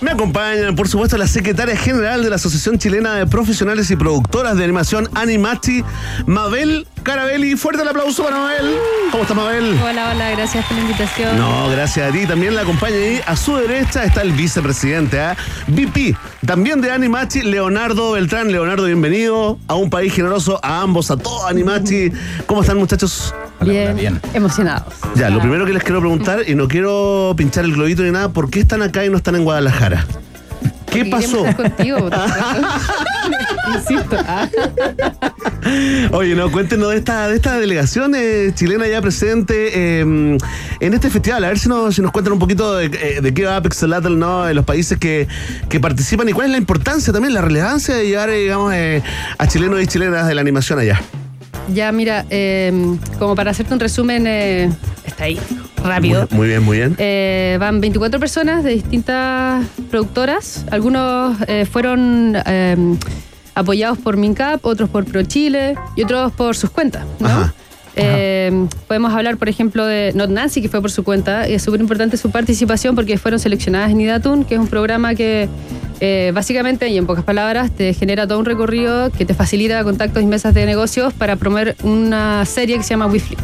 Me acompaña, por supuesto, la secretaria general de la Asociación Chilena de Profesionales y Productoras de Animación Animachi, Mabel Carabelli. Fuerte el aplauso para Mabel. ¿Cómo está Mabel? Hola, hola, gracias por la invitación. No, gracias a ti. También la acompaña ahí. A su derecha está el vicepresidente, ¿ah? VP, también de Animachi, Leonardo Beltrán. Leonardo, bienvenido a un país generoso, a ambos, a todo Animachi. ¿Cómo están, muchachos? Bien, emocionados. Ya, lo primero que les quiero preguntar, y no quiero pinchar el globito ni nada, ¿por qué están acá y no están en Guadalajara? ¿Qué pasó? Queremos estar contigo, por supuesto. Insisto. Oye, no, cuéntenos de esta, de esta delegación eh, chilena ya presente eh, en este festival. A ver si nos, si nos cuentan un poquito de, eh, de qué va Pixelatl, ¿no? En los países que, que participan y cuál es la importancia también, la relevancia de llevar, eh, digamos, eh, a chilenos y chilenas de la animación allá. Ya, mira, eh, como para hacerte un resumen eh, estadístico, rápido. Muy, muy bien, muy bien. Eh, van 24 personas de distintas productoras. Algunos eh, fueron eh, apoyados por MINCAP, otros por ProChile y otros por sus cuentas. ¿no? Eh, podemos hablar, por ejemplo, de Not Nancy, que fue por su cuenta. y Es súper importante su participación porque fueron seleccionadas en Idatun, que es un programa que eh, básicamente, y en pocas palabras, te genera todo un recorrido que te facilita contactos y mesas de negocios para promover una serie que se llama WeFlix.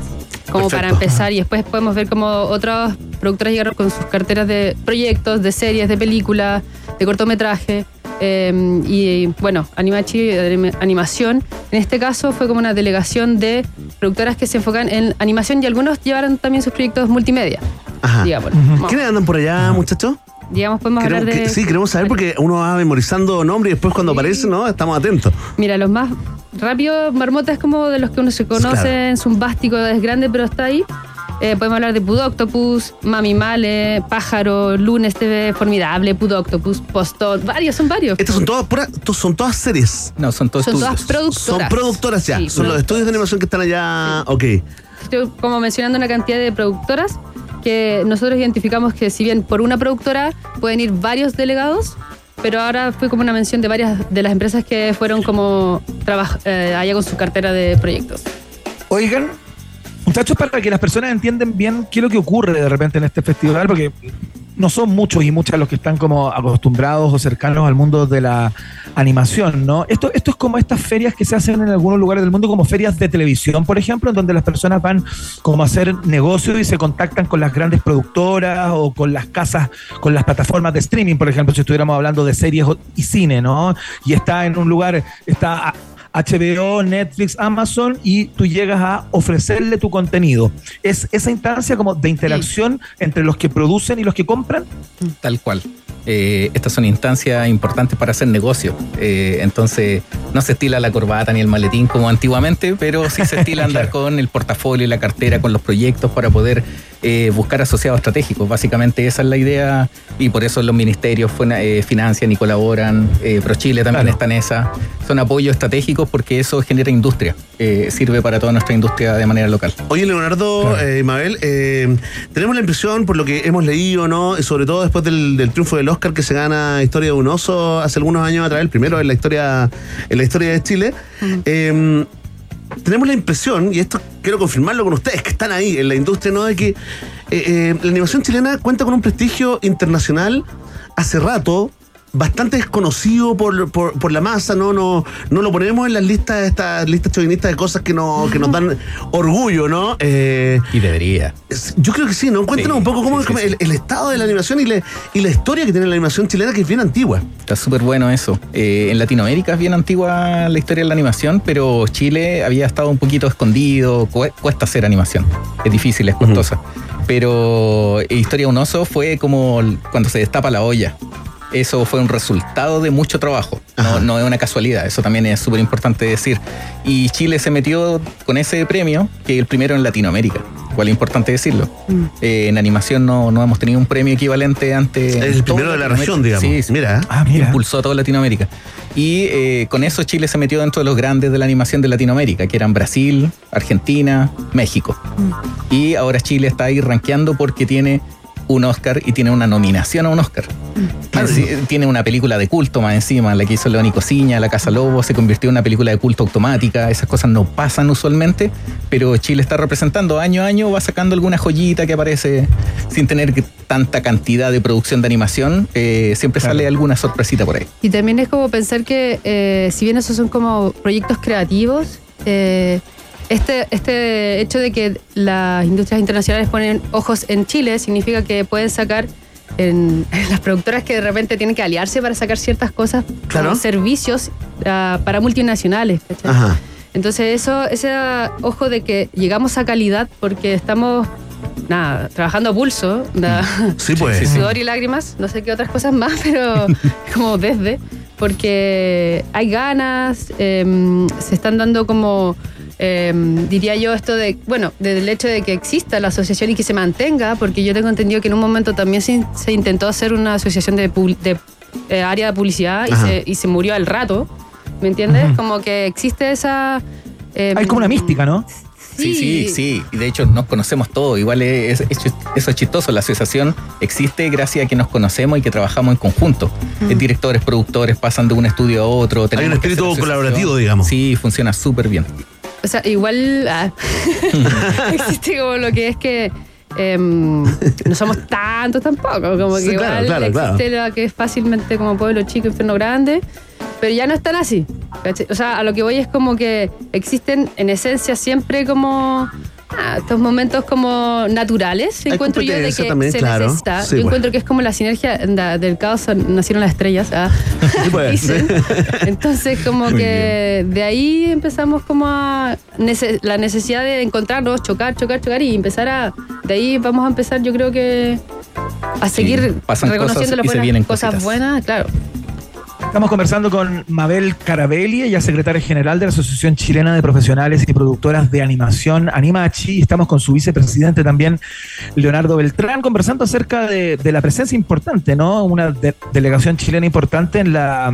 Como para empezar, y después podemos ver cómo otras productoras llegaron con sus carteras de proyectos, de series, de películas, de cortometraje. Eh, y bueno, Animachi, de animación. En este caso fue como una delegación de productoras que se enfocan en animación y algunos llevaron también sus proyectos multimedia. Ajá. Digámoslo. ¿Quiénes andan por allá, muchachos? Digamos, podemos Queremos hablar de. que- sí, queremos saber porque uno va memorizando nombres y después cuando aparece, ¿no? Estamos atentos. Mira, los más rápidos, Marmota es como de los que uno se conoce, Claro. es un bástico, es grande, pero está ahí. Eh, podemos hablar de Pudoctopus, Mami Male, Pájaro, Lunes TV, Formidable, Pudoctopus, Postot, varios, son varios. Estas son todas puras, son todas series. No, son todos Son todas productoras. Son productoras ya. Sí, son los estudios de animación que están allá. Ok. Estoy como mencionando una cantidad de productoras que nosotros identificamos que si bien por una productora pueden ir varios delegados, pero ahora fue como una mención de varias de las empresas que fueron como eh, allá con su cartera de proyectos. Oigan, muchachos, para que las personas entiendan bien qué es lo que ocurre de repente en este festival, porque no son muchos y muchas los que están como acostumbrados o cercanos al mundo de la animación, ¿no? Esto, esto es como estas ferias que se hacen en algunos lugares del mundo, como ferias de televisión, por ejemplo, en donde las personas van como a hacer negocios y se contactan con las grandes productoras o con las casas, con las plataformas de streaming, por ejemplo, si estuviéramos hablando de series y cine, ¿no? Y está en un lugar, está HBO, Netflix, Amazon y tú llegas a ofrecerle tu contenido. Es esa instancia como de interacción entre los que producen y los que compran. Tal cual. Eh, estas son instancias importantes para hacer negocio. Eh, entonces, no se estila la corbata ni el maletín como antiguamente, pero sí se estila andar con el portafolio y la cartera, con los proyectos para poder eh, buscar asociados estratégicos. Básicamente esa es la idea y por eso los ministerios eh, financian y colaboran. Eh, ProChile también está en esa. Son apoyos estratégicos porque eso genera industria. Eh, sirve para toda nuestra industria de manera local. Oye, Leonardo, eh, Mabel, eh, tenemos la impresión, por lo que hemos leído, ¿no? Y sobre todo después del, del triunfo del Oscar que se gana Historia de un oso hace algunos años atrás, el primero en la historia, en la historia de Chile. eh, tenemos la impresión, y esto quiero confirmarlo con ustedes que están ahí en la industria, ¿no? De que eh, eh, la animación chilena cuenta con un prestigio internacional hace rato, bastante desconocido por, por, por la masa, ¿no? No, no lo ponemos en las listas, estas listas chauvinistas de cosas que, no, que nos dan orgullo, ¿no? Eh, Y debería. yo creo que sí, ¿no? Cuéntanos Sí, un poco cómo sí, es sí, el, el estado de la animación y, le- y la historia que tiene la animación chilena, que es bien antigua. Está súper bueno eso. Eh, en Latinoamérica es bien antigua la historia de la animación, pero Chile había estado un poquito escondido, cue- cuesta hacer animación. Es difícil, es costosa. Pero Historia de un oso fue como cuando se destapa la olla. Eso fue un resultado de mucho trabajo, no, no es una casualidad, eso también es súper importante decir. Y Chile se metió con ese premio, que es el primero en Latinoamérica, igual es importante decirlo. Eh, en animación no, no hemos tenido un premio equivalente antes. El primero de la región, digamos. Sí, sí. Mira. Ah, mira. Impulsó a toda Latinoamérica. Y eh, con eso Chile se metió dentro de los grandes de la animación de Latinoamérica, que eran Brasil, Argentina, México. Y ahora Chile está ahí rankeando porque tiene un Oscar y tiene una nominación a un Oscar. Claro. Sí, tiene una película de culto más encima, la que hizo León y Cosiña, La Casa Lobo, se convirtió en una película de culto automática. Esas cosas no pasan usualmente, pero Chile está representando año a año, va sacando alguna joyita que aparece sin tener que- tanta cantidad de producción de animación. eh, siempre Claro. sale alguna sorpresita por ahí. Y también es como pensar que, eh, si bien esos son como proyectos creativos, eh, este, este hecho de que las industrias internacionales ponen ojos en Chile significa que pueden sacar en, en las productoras que de repente tienen que aliarse para sacar ciertas cosas Claro. servicios ah, para multinacionales. Entonces eso, ese ojo de que llegamos a calidad porque estamos nada, trabajando a pulso, Sí, pues. sudor y lágrimas, no sé qué otras cosas más, pero como desde, porque hay ganas, em, se están dando como, em, diría yo, esto de, bueno, del hecho de que exista la asociación y que se mantenga, porque yo tengo entendido que en un momento también se, se intentó hacer una asociación de, eh, área de publicidad y se, y se murió al rato, ¿me entiendes? Como que existe esa... em, Hay como una mística, ¿no? Sí, sí, sí. Y de hecho nos conocemos todos. Igual es, eso es chistoso. La asociación existe gracias a que nos conocemos y que trabajamos en conjunto. Mm. Eh, Directores, productores pasan de un estudio a otro. Hay un espíritu colaborativo, digamos. Sí, funciona súper bien. O sea, igual ah, existe como lo que es que em, no somos tantos tampoco. Como que Sí, claro, igual claro, existe lo que es fácilmente como pueblo chico, infierno grande, pero ya no están así. ¿cachai? O sea, a lo que voy es como que existen en esencia siempre como ah, estos momentos como naturales, Hay encuentro yo de que también, se claro. necesita. Sí, yo pues. encuentro que es como la sinergia da- del caos nacieron las estrellas. ah. pues. Dicen. Entonces, como Muy que de ahí empezamos como a nece- la necesidad de encontrarnos, chocar, chocar, chocar y empezar a. De ahí vamos a empezar, yo creo que a seguir pasan reconociendo las buenas cosas buenas, claro. Estamos conversando con Mabel Carabelli, ella es secretaria general de la Asociación Chilena de Profesionales y Productoras de Animación, Animachi, estamos con su vicepresidente también, Leonardo Beltrán, conversando acerca de, la presencia importante, ¿no? Una de- delegación chilena importante en la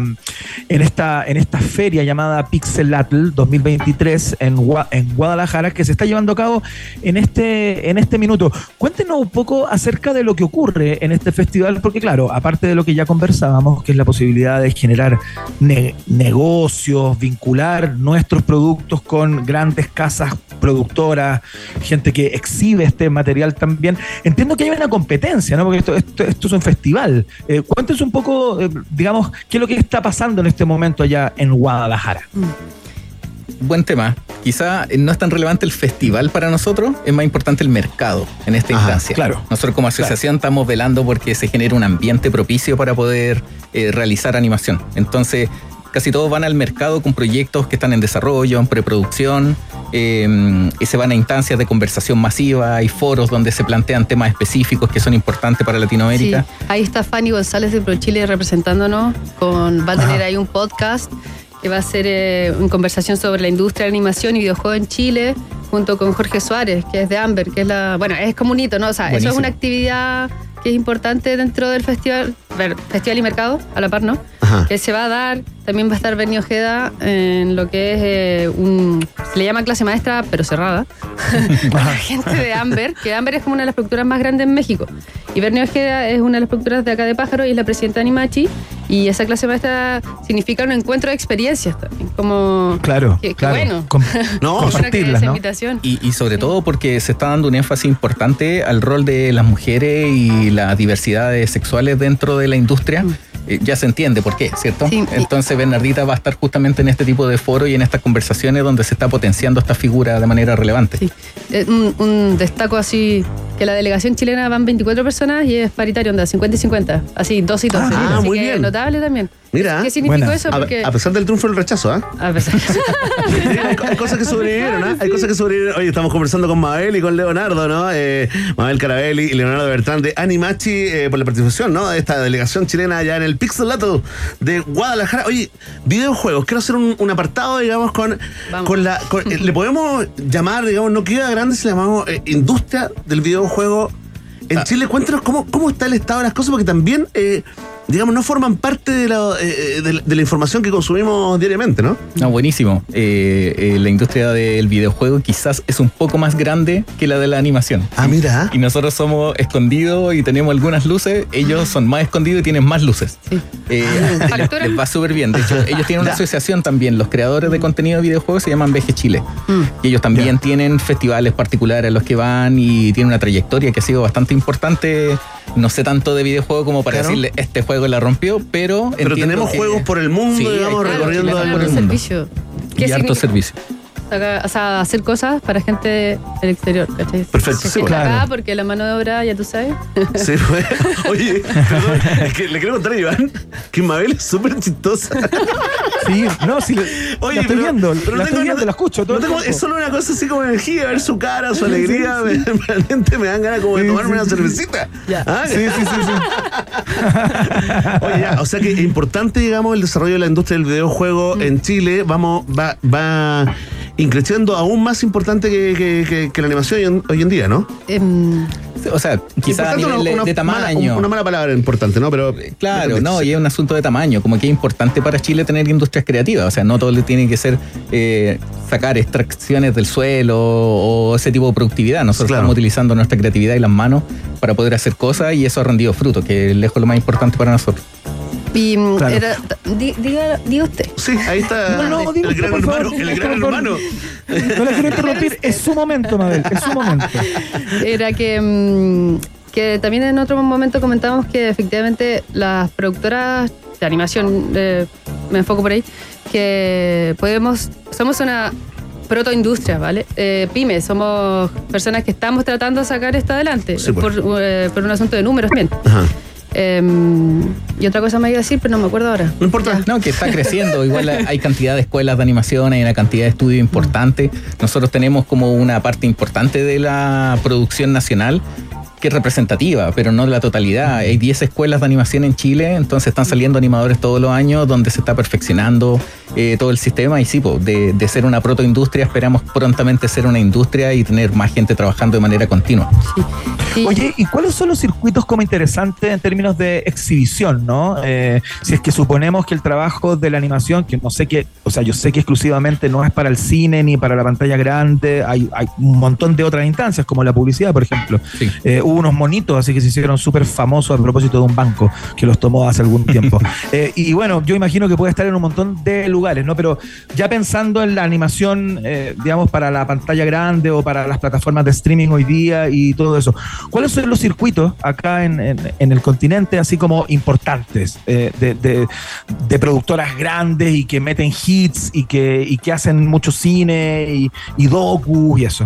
en esta, en esta feria llamada Pixelatl 2023 en, en Guadalajara, que se está llevando a cabo en este, en este minuto. Cuéntenos un poco acerca de lo que ocurre en este festival, porque claro, aparte de lo que ya conversábamos, que es la posibilidad de generar ne- negocios, vincular nuestros productos con grandes casas productoras, gente que exhibe este material también. Entiendo que hay una competencia, ¿no? Porque esto, esto, esto es un festival. Eh, cuéntenos un poco, eh, digamos, qué es lo que está pasando en este momento allá en Guadalajara. Buen tema. Quizá no es tan relevante el festival para nosotros, es más importante el mercado en esta Ajá, instancia. claro. Nosotros como asociación estamos velando porque se genere un ambiente propicio para poder eh, realizar animación. Entonces, casi todos van al mercado con proyectos que están en desarrollo, en preproducción, eh, y se van a instancias de conversación masiva, hay foros donde se plantean temas específicos que son importantes para Latinoamérica. Sí, ahí está Fanny González de ProChile representándonos. Con, va a tener ahí un podcast que va a ser eh, una conversación sobre la industria de animación y videojuegos en Chile, junto con Jorge Suárez, que es de Amber, que es la. Bueno, es como un hito, ¿no? O sea, eso es una actividad que es importante dentro del festival, festival y mercado, a la par, ¿no? Ajá. Que se va a dar. También va a estar Bernie Ojeda en lo que es eh, un. Se le llama clase maestra, pero cerrada. para la gente de Amber, que Amber es como una de las productoras más grandes en México. Y Bernie Ojeda es una de las productoras de acá de Pájaro y es la presidenta de Animachi. Y esa clase maestra significa un encuentro de experiencias también. Como. Claro, que, que claro. bueno. Com- No. Y, y sobre todo porque se está dando un énfasis importante al rol de las mujeres y las diversidades sexuales dentro de la industria. Eh, ya se entiende por qué, ¿cierto? Entonces Bernardita va a estar justamente en este tipo de foro y en estas conversaciones donde se está potenciando esta figura de manera relevante. Eh, un, un destaco así, que la delegación chilena van 24 personas y es paritario, onda, 50 y 50. Así, dos y dos. Ah, así muy que bien. notable también. Mira, ¿Qué significó eso? A- Porque... A, pesar del triunfo del rechazo, ¿ah? A pesar- hay, hay cosas que sobrevivieron, ¿ah? Hay cosas que sobrevivieron. Oye, estamos conversando con Mabel y con Leonardo, ¿no? Eh, Mabel Carabelli y Leonardo Bertrán de Animachi eh, por la participación, ¿no? De esta delegación chilena allá en el Pixelato de Guadalajara. Oye, videojuegos. Quiero hacer un, un apartado, digamos, con, con la. con- eh, le podemos llamar, digamos, no queda grande si le llamamos eh, industria del videojuego en Chile. Cuéntanos cómo, cómo está el estado de las cosas, porque también. eh, Digamos, no forman parte de la, eh, de la- de la información que consumimos diariamente, ¿no? No, buenísimo. Eh, eh, la industria del videojuego quizás es un poco más grande que la de la animación. Ah, mira. Y nosotros somos escondidos y tenemos algunas luces. Ellos son más escondidos y tienen más luces. Eh, les, les va súper bien. De hecho, ellos tienen una Ya. asociación también. Los creadores de contenido de videojuegos se llaman VG Chile. Y ellos también tienen festivales particulares a los que van y tienen una trayectoria que ha sido bastante importante. No sé tanto de videojuego como para Claro. decirle este juego la rompió, pero. Pero entiendo tenemos que- juegos por el mundo, Sí, digamos, hay- recorriendo claro, el por el mundo. servicio. ¿Qué Y harto significa? servicio. O sea, hacer cosas para gente del exterior, ¿cachai? Perfecto, sí, claro. acá porque la mano de obra, ya tú sabes. Sí, fue. Oye, perdón, es que le quiero contar a Iván que Mabel es súper chistosa. Sí, no, sí, Oye, la estoy pero- viendo, pero la no estoy tengo- viendo, la escucho todo no tengo- es solo una cosa así como energía, ver su cara, su alegría. me- Realmente me dan ganas como de tomarme una cervecita. Ah, Sí, sí, sí, sí. Oye, ya, o sea que es importante, digamos, el desarrollo de la industria del videojuego en Chile. Vamos, va, va increciendo aún más importante que, que- que- que la animación hoy en, hoy en día, ¿no? Em, O sea, quizás a Importante, nivel una- de- una de mala- tamaño. una mala palabra importante, ¿no? Pero Claro, no, y es un asunto de tamaño, como que es importante para Chile tener industrias creativas, o sea, no todo le tiene que ser eh, sacar extracciones del suelo o ese tipo de productividad, nosotros Claro. estamos utilizando nuestra creatividad y las manos para poder hacer cosas y eso ha rendido fruto, que es lejos lo más importante para nosotros. Y mm, Claro. era, di- diga, diga usted. Sí, ahí está No, no, diga el usted, gran por hermano, favor. el gran hermano. No la quiero interrumpir, es su momento, Mabel, es su momento. Era que, mm, que también en otro momento comentábamos que efectivamente las productoras de animación, eh, me enfoco por ahí, que podemos, somos una protoindustria, ¿vale? Eh, pymes, somos personas que estamos tratando de sacar esto adelante Sí, pues. por, eh, por un asunto de números bien. Ajá. Em, y otra cosa me iba a decir, pero no me acuerdo ahora. No importa. No, que está creciendo. Igual hay cantidad de escuelas de animación, hay una cantidad de estudios importante. Nosotros tenemos como una parte importante de la producción nacional que es representativa, pero no de la totalidad. Hay 10 escuelas de animación en Chile, entonces están saliendo animadores todos los años donde se está perfeccionando eh, todo el sistema y sí, po, de, de ser una protoindustria esperamos prontamente ser una industria y tener más gente trabajando de manera continua. Oye, ¿y cuáles son los circuitos como interesantes en términos de exhibición, no? Eh, si es que suponemos que el trabajo de la animación, que no sé qué, o sea, yo sé que exclusivamente no es para el cine ni para la pantalla grande, hay, hay un montón de otras instancias, como la publicidad, por ejemplo. Eh, hubo unos monitos, así que se hicieron súper famosos a propósito de un banco que los tomó hace algún tiempo. Eh, y bueno, yo imagino que puede estar en un montón de lugares, ¿no? Pero ya pensando en la animación, eh, digamos, para la pantalla grande o para las plataformas de streaming hoy día y todo eso, ¿cuáles son los circuitos acá en, en- en el continente, así como importantes, eh, de, de- de productoras grandes y que meten hits y que, y que hacen mucho cine y, y docu y eso?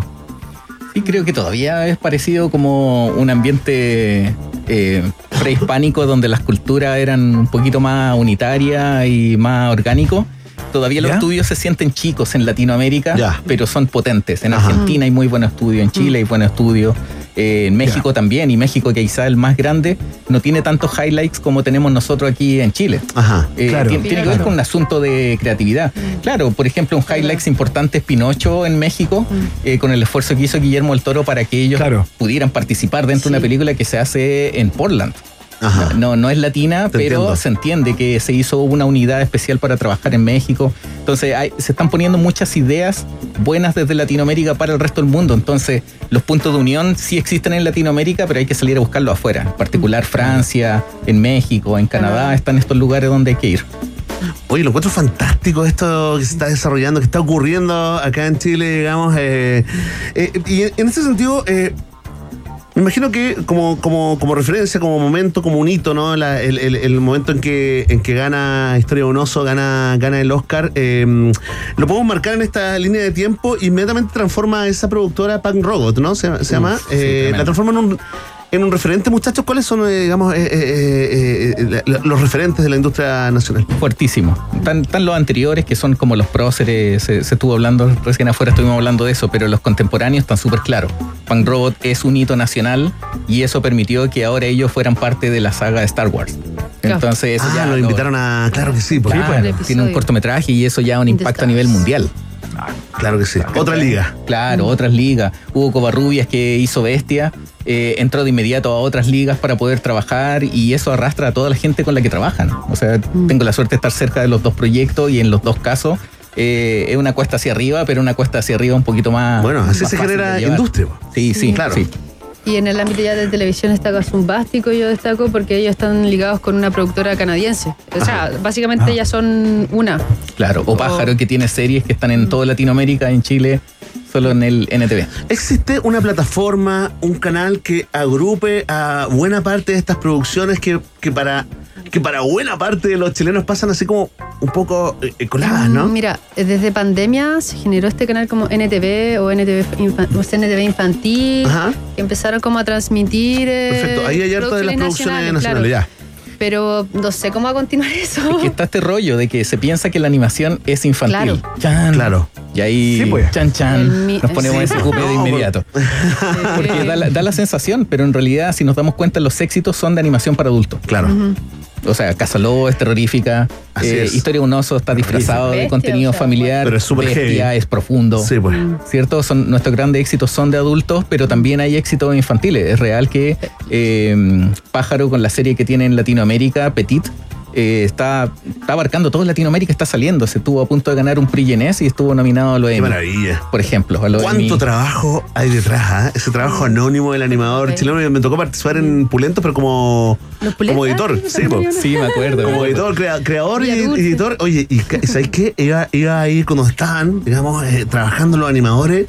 Sí, creo que todavía es parecido como un ambiente eh, prehispánico donde las culturas eran un poquito más unitarias y más orgánico. Todavía los ¿Ya? estudios se sienten chicos en Latinoamérica, Ya. pero son potentes. En Ajá. Argentina hay muy buenos estudios, en Chile hay buenos estudios, eh, en México también, y México que quizá el más grande, no tiene tantos highlights como tenemos nosotros aquí en Chile. Ajá. Eh, Claro. tiene, tiene que ver con un asunto de creatividad. Claro, por ejemplo, un highlights importante es Pinocho en México, eh, con el esfuerzo que hizo Guillermo el Toro para que ellos Claro. pudieran participar dentro de una película que se hace en Portland. Ajá. No, no es latina, Te pero entiendo. se entiende que se hizo una unidad especial para trabajar en México. Entonces hay- se están poniendo muchas ideas buenas desde Latinoamérica para el resto del mundo. Entonces los puntos de unión sí existen en Latinoamérica, pero hay que salir a buscarlos afuera. En particular Francia, en México, en Canadá, están estos lugares donde hay que ir. Oye, lo encuentro fantástico esto que se está desarrollando, que está ocurriendo acá en Chile, digamos. eh, eh, y en ese sentido, eh, Me imagino que como, como, como referencia, como momento, como un hito, ¿no? La- el, el- el momento en que, en que gana Historia de un oso, gana, gana el Oscar, eh, lo podemos marcar en esta línea de tiempo, inmediatamente transforma a esa productora Punk Robot, ¿no? Se, se llama. sí, Eh, la transforma en un, en un referente, muchachos. ¿Cuáles son, eh, digamos, eh, eh, eh, la- los referentes de la industria nacional? Fuertísimo. Están, están los anteriores, que son como los próceres, se, se estuvo hablando, recién afuera estuvimos hablando de eso, pero los contemporáneos están súper claros. Punk Robot es un hito nacional y eso permitió que ahora ellos fueran parte de la saga de Star Wars. Entonces eso Ah, ya lo invitaron a. Claro que sí, porque Claro, tiene un cortometraje y eso ya un impacto a nivel mundial. Claro que sí. Otra liga. Claro, otras ligas. Hugo Covarrubias que hizo Bestia, eh, entró de inmediato a otras ligas para poder trabajar y eso arrastra a toda la gente con la que trabajan. O sea, tengo la suerte de estar cerca de los dos proyectos y en los dos casos eh, es una cuesta hacia arriba, pero una cuesta hacia arriba un poquito más. Bueno, así más se fácil genera industria. Sí, sí, Claro. sí. Y en el ámbito ya de televisión destaca Zumbástico, yo destaco porque ellos están ligados con una productora canadiense. O sea, básicamente Ah. ya son una. Claro, o Oh. Pájaro que tiene series que están en toda Latinoamérica, en Chile, solo en el NTV. ¿Existe una plataforma, un canal que agrupe a buena parte de estas producciones que, que para que para buena parte de los chilenos pasan así como un poco eh, eh, coladas, ¿no? Mm, Mira, eh, desde pandemia se generó este canal como NTV o NTV, infa- o sea, NTV infantil, que empezaron como a transmitir. Perfecto, ahí hay harto de las producciones nacionales, claro. Pero no sé cómo va a continuar eso. Que está este rollo de que se piensa que la animación es infantil. Claro. Chan. Claro. Y ahí, Sí, pues. chan, chan, mi- nos ponemos sí. ese cupe de No, inmediato. Porque da la, da la sensación, pero en realidad, si nos damos cuenta, los éxitos son de animación para adultos. Claro. O sea, Casalobo es terrorífica. Así eh, es. Historia de un oso está disfrazado de contenido o sea, familiar. Pero es súper Bestia, heavy. es profundo. Sí, pues. ¿Cierto? Son, nuestros grandes éxitos son de adultos, pero también hay éxitos infantiles. Es real que eh, Pájaro, con la serie que tiene en Latinoamérica, Petit, eh, está, está abarcando todo Latinoamérica, está saliendo. Se estuvo a punto de ganar un Prix Jeunesse y estuvo nominado a los Qué Emmy. maravilla. Por ejemplo, a ¿Cuánto Emmy. trabajo hay detrás? ah? Ese trabajo anónimo del animador chileno. Me tocó participar en Pulentos, pero como, como editor. Sí. Sí, me acuerdo. Como editor, crea- creador y editor. Oye, ¿y sabes qué? Iba, iba ahí cuando estaban, digamos, eh, trabajando los animadores.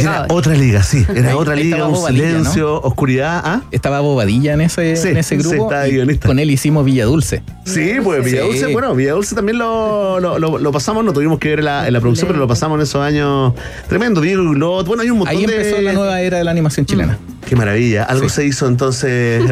Era otra liga, sí. Era Ahí- otra ahí liga, un Bobadilla, silencio, oscuridad. ¿ah? Estaba Bobadilla en ese, Sí, en ese sí, grupo. estaba y guionista. con él hicimos Villa Dulce. Sí, pues Sí. Villadulce, bueno, Villadulce también lo, lo, lo- lo pasamos, no tuvimos que ver en la, en la producción, pero lo pasamos en esos años tremendo. Diego Glot, bueno, hay un montón Ahí de. empezó la nueva era de la animación chilena. Qué maravilla. Algo Sí. se hizo entonces.